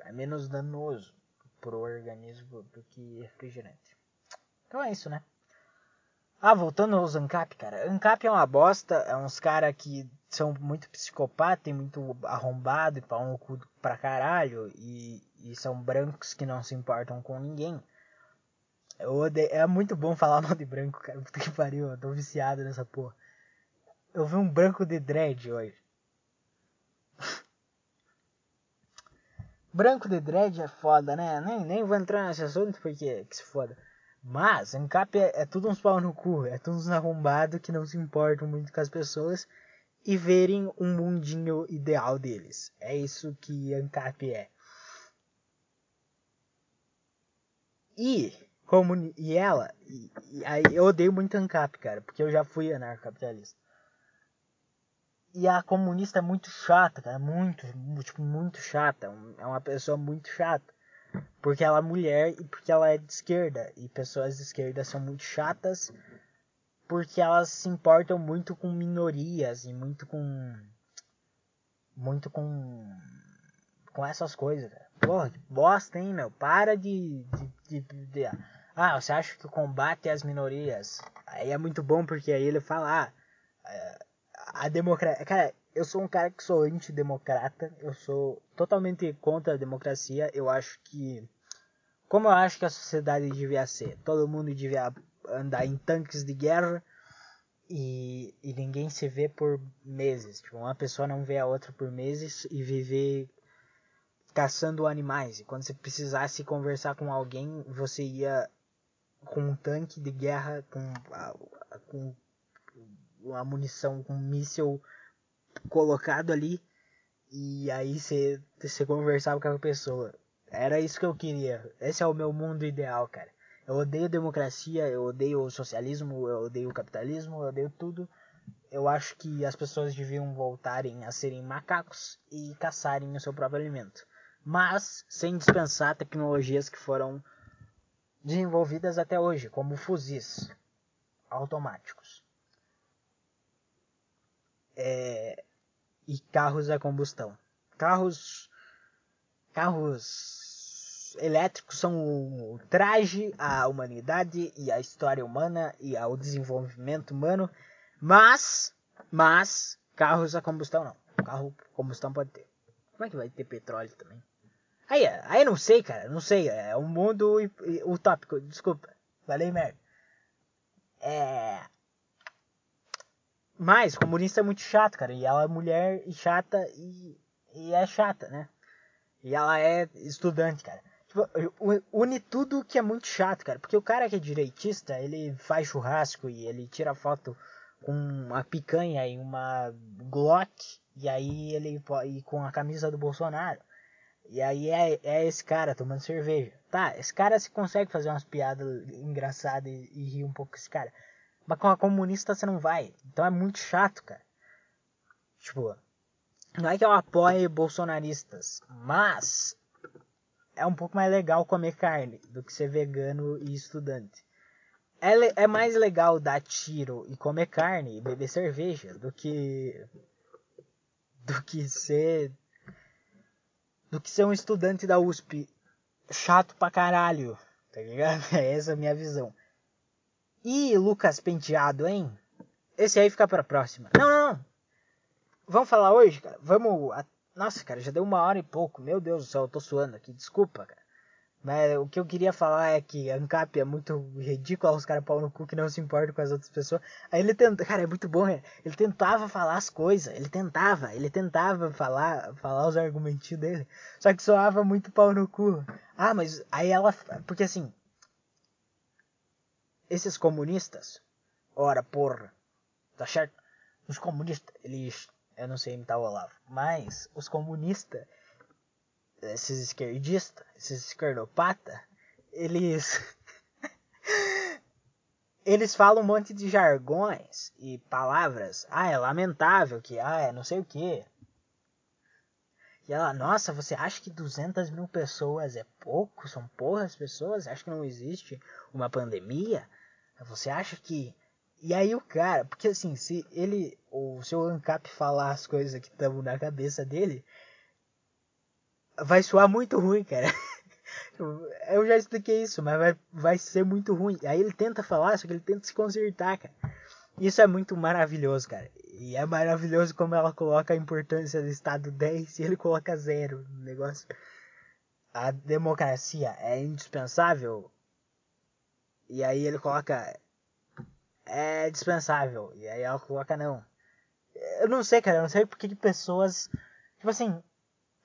Speaker 1: É menos danoso pro organismo do que refrigerante. Então é isso, né? Ah, voltando aos ANCAP, cara. ANCAP é uma bosta, é uns cara que são muito psicopata e muito arrombado e pau no cu pra caralho. E, e são brancos que não se importam com ninguém. Odeio, é muito bom falar mal de branco, cara. Puta que pariu, eu tô viciado nessa porra. Eu vi um branco de dread hoje. branco de dread é foda, né? Nem, nem vou entrar nesse assunto porque que se foda. Mas, ANCAP é, é tudo uns pau no cu, é tudo uns arrombados que não se importam muito com as pessoas e verem um mundinho ideal deles. É isso que ANCAP é. E como, e ela, e, e, aí eu odeio muito ANCAP, cara, porque eu já fui anarcocapitalista. E a comunista é muito chata, cara, muito, tipo, muito chata. É uma pessoa muito chata. Porque ela é mulher e porque ela é de esquerda. E pessoas de esquerda são muito chatas porque elas se importam muito com minorias e muito com. Muito com. Com essas coisas, cara. Porra, que bosta, hein, meu? Para de, de, de, de ah, você acha que o combate às minorias? Aí é muito bom porque aí ele fala, ah, é, a democracia. Cara, eu sou um cara que sou antidemocrata, eu sou totalmente contra a democracia. Eu acho que. Como eu acho que a sociedade devia ser? Todo mundo devia andar em tanques de guerra e, e ninguém se vê por meses. Tipo, uma pessoa não vê a outra por meses e viver caçando animais. E quando você precisasse conversar com alguém, você ia com um tanque de guerra, com, a, com a munição, com um míssil colocado ali, e aí você, conversava com a pessoa. Era isso que eu queria. Esse é o meu mundo ideal, cara. Eu odeio democracia, eu odeio o socialismo, eu odeio o capitalismo, eu odeio tudo. Eu acho que as pessoas deviam voltarem a serem macacos e caçarem o seu próprio alimento. Mas sem dispensar tecnologias que foram desenvolvidas até hoje, como fuzis automáticos é, e carros a combustão. Carros carros elétricos são o traje à humanidade e à história humana e ao desenvolvimento humano, mas, mas, carros a combustão não. Carro combustão pode ter. Como é que vai ter petróleo também? Aí, aí não sei, cara, não sei. É um mundo utópico, desculpa. Falei merda. É. Mas, comunista é muito chato, cara. E ela é mulher e chata e, e é chata, né? E ela é estudante, cara. Tipo, une tudo que é muito chato, cara. Porque o cara que é direitista, ele faz churrasco e ele tira foto com uma picanha e uma Glock. E aí ele e com a camisa do Bolsonaro. E aí é, é esse cara tomando cerveja. Tá, esse cara se consegue fazer umas piadas engraçadas e, e rir um pouco com esse cara. Mas com a comunista você não vai. Então é muito chato, cara. Tipo, não é que eu apoie bolsonaristas, mas é um pouco mais legal comer carne do que ser vegano e estudante. É, é mais legal dar tiro e comer carne e beber cerveja do que do que ser do que ser um estudante da USP chato pra caralho, tá ligado? É essa a minha visão. E Lucas Penteado, hein? Esse aí fica pra próxima. Não, não, não. Vamos falar hoje, cara? Vamos. Nossa, cara, já deu uma hora e pouco. Meu Deus do céu, eu tô suando aqui. Desculpa, cara. Mas o que eu queria falar é que ANCAP é muito ridícula, os caras pau no cu que não se importam com as outras pessoas. Aí ele tenta, cara, é muito bom, né? Ele tentava falar as coisas, ele tentava, ele tentava falar, falar os argumentos dele. Só que soava muito pau no cu. Ah, mas aí ela, porque assim, esses comunistas, ora porra, tá certo? Os comunistas, eles eu não sei imitar o Olavo, mas os comunistas, esses esquerdistas, esses esquerdopata, eles eles falam um monte de jargões e palavras. Ah, é lamentável que, ah, é não sei o que. E ela, nossa, você acha que 200 mil pessoas é pouco? São porras pessoas? Acha que não existe uma pandemia? Você acha que e aí o cara, porque assim, se ele, o seu ANCAP falar as coisas que estão na cabeça dele, vai soar muito ruim, cara. Eu já expliquei isso, mas vai, vai ser muito ruim. Aí ele tenta falar, só que ele tenta se consertar, cara. Isso é muito maravilhoso, cara. E é maravilhoso como ela coloca a importância do Estado 10 e ele coloca zero no negócio. A democracia é indispensável. E aí ele coloca é dispensável. E aí ela coloca não. Eu não sei, cara, eu não sei porque que pessoas. Tipo assim,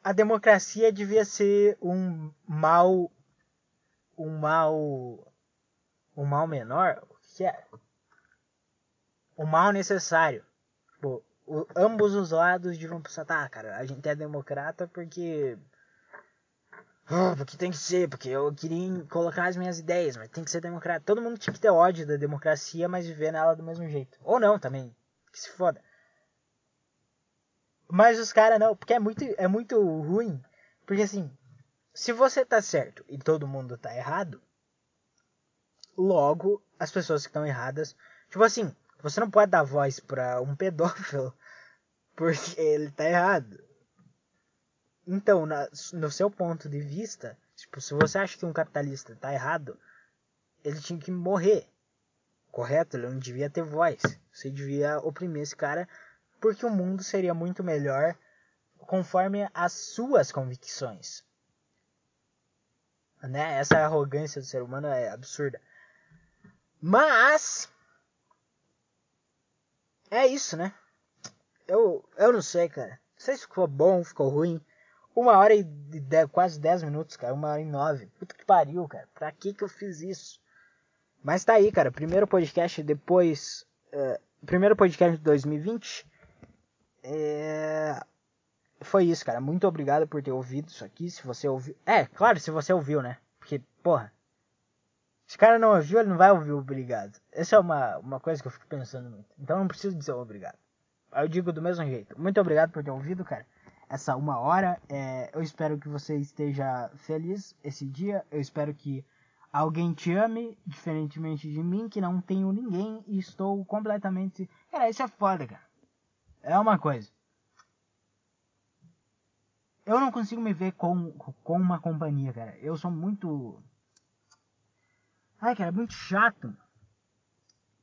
Speaker 1: a democracia devia ser um mal. Um mal. Um mal menor? O que é? Um mal necessário. Tipo, o, ambos os lados deviam pensar, tá, cara, a gente é democrata porque Oh, porque tem que ser, porque eu queria colocar as minhas ideias, mas tem que ser democrático. Todo mundo tinha que ter ódio da democracia, mas viver nela do mesmo jeito. Ou não também. Que se foda. Mas os caras não, porque é muito, é muito ruim. Porque assim, se você tá certo e todo mundo tá errado, logo as pessoas que estão erradas. Tipo assim, você não pode dar voz pra um pedófilo porque ele tá errado. Então, na, no seu ponto de vista, tipo, se você acha que um capitalista está errado, ele tinha que morrer. Correto? Ele não devia ter voz. Você devia oprimir esse cara, porque o mundo seria muito melhor conforme as suas convicções. Né? Essa arrogância do ser humano é absurda. Mas é isso, né? Eu, eu não sei, cara. Não sei se ficou bom, ficou ruim. Uma hora e dez, quase 10 minutos, cara. Uma hora e nove. Puta que pariu, cara. Pra que que eu fiz isso? Mas tá aí, cara. Primeiro podcast depois. Uh, primeiro podcast de 2020. É... Foi isso, cara. Muito obrigado por ter ouvido isso aqui. Se você ouviu. É, claro, se você ouviu, né? Porque, porra. Se o cara não ouviu, ele não vai ouvir obrigado. Essa é uma, uma coisa que eu fico pensando muito. Então não preciso dizer obrigado. Eu digo do mesmo jeito. Muito obrigado por ter ouvido, cara essa uma hora. É, eu espero que você esteja feliz esse dia. Eu espero que alguém te ame, diferentemente de mim, que não tenho ninguém e estou completamente. Cara, isso é foda, cara. É uma coisa. eu não consigo me ver com, com uma companhia, cara. Eu sou muito. Ai, cara, é muito chato.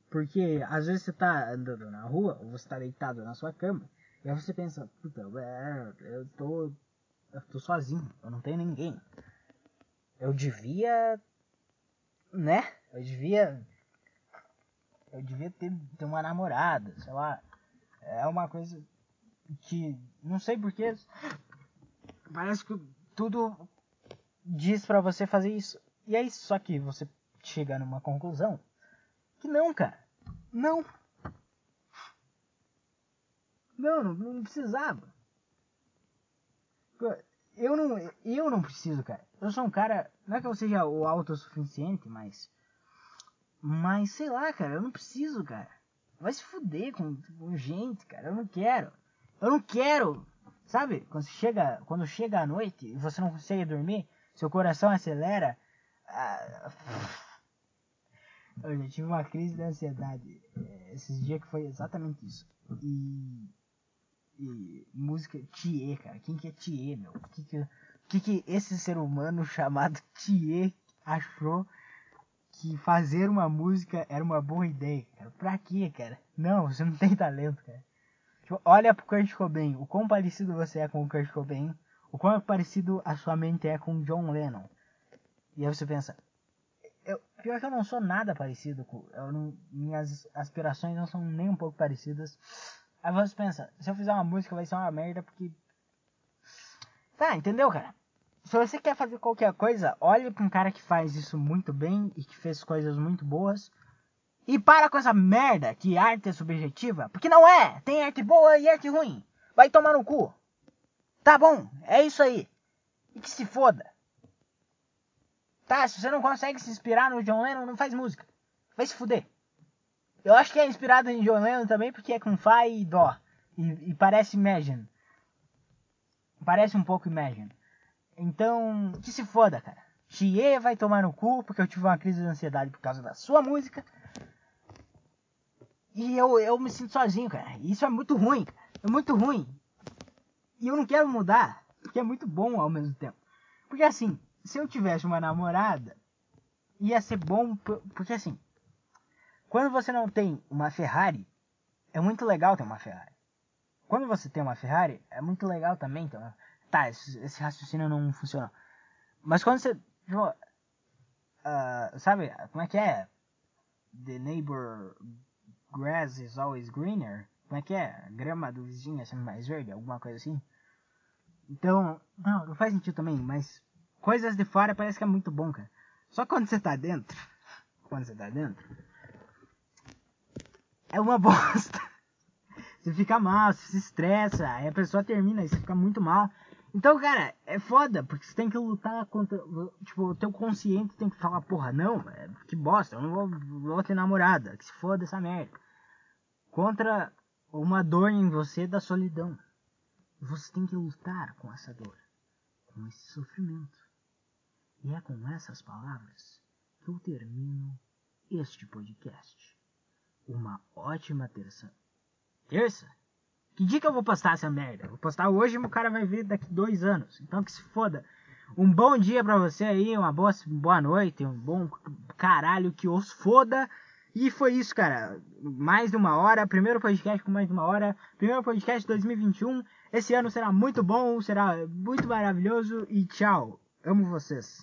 Speaker 1: Porque às vezes você tá andando na rua, ou você tá deitado na sua cama, e aí você pensa, puta, é, eu tô. Eu tô sozinho, eu não tenho ninguém. Eu devia. Né? Eu devia. Eu devia ter, ter uma namorada, sei lá. É uma coisa que. Não sei porquê parece que tudo diz para você fazer isso. E aí só que você chega numa conclusão que não, cara. Não. Não, não, não precisava. Eu não, eu não preciso, cara. Eu sou um cara, não é que eu seja o autossuficiente, mas mas sei lá, cara, eu não preciso, cara. Vai se fuder com, com gente, cara. Eu não quero. Eu não quero Sabe? Quando chega, quando chega a noite e você não consegue dormir, seu coração acelera. Ah, eu já tive uma crise de ansiedade eh, esses dias que foi exatamente isso. E, e música Thier, cara. Quem que é Thier, meu? O que que, que que esse ser humano chamado Thier achou que fazer uma música era uma boa ideia, cara? Pra quê, cara? Não, você não tem talento, cara. Tipo, olha pro Kurt Cobain, o quão parecido você é com o Kurt Cobain, o quão parecido a sua mente é com John Lennon. E aí você pensa, eu, pior que eu não sou nada parecido com. Não, minhas aspirações não são nem um pouco parecidas. Aí você pensa, se eu fizer uma música vai ser uma merda porque. Tá, entendeu, cara? Se você quer fazer qualquer coisa, olhe pra um cara que faz isso muito bem e que fez coisas muito boas e para com essa merda que arte é subjetiva, porque não é. Tem arte boa e arte ruim. Vai tomar no cu. Tá bom, é isso aí. E que se foda. Tá, se você não consegue se inspirar no John Lennon, não faz música. Vai se fuder. Eu acho que é inspirado em John Lennon também porque é com Fá e Dó. E, e parece Imagine. Parece um pouco Imagine. Então, que se foda, cara. Chie vai tomar no cu porque eu tive uma crise de ansiedade por causa da sua música. E eu, eu me sinto sozinho, cara. E isso é muito ruim. É muito ruim. E eu não quero mudar. Porque é muito bom ao mesmo tempo. Porque assim, se eu tivesse uma namorada, ia ser bom. Porque assim, quando você não tem uma Ferrari, é muito legal ter uma Ferrari. Quando você tem uma Ferrari, é muito legal também. Então, tá, esse, esse raciocínio não funciona. Mas quando você. Tipo, uh, sabe, como é que é? The neighbor grass is always greener. Como é que é? Grama do vizinho é sempre mais verde, alguma coisa assim. Então, não, não faz sentido também, mas coisas de fora parece que é muito bom, cara. Só quando você tá dentro, quando você tá dentro, é uma bosta. Você fica mal, você se estressa, aí a pessoa termina e você fica muito mal. Então, cara, é foda, porque você tem que lutar contra. Tipo, o teu consciente tem que falar, porra, não, é, que bosta, eu não vou, vou ter namorada, que se foda essa merda. Contra uma dor em você da solidão. Você tem que lutar com essa dor, com esse sofrimento. E é com essas palavras que eu termino este podcast. Uma ótima terça. Terça? Que dia que eu vou postar essa merda? Vou postar hoje e o cara vai ver daqui dois anos. Então que se foda. Um bom dia pra você aí, uma boa, boa noite, um bom caralho que os foda. E foi isso, cara. Mais de uma hora. Primeiro podcast com mais de uma hora. Primeiro podcast de 2021. Esse ano será muito bom, será muito maravilhoso. E tchau. Amo vocês.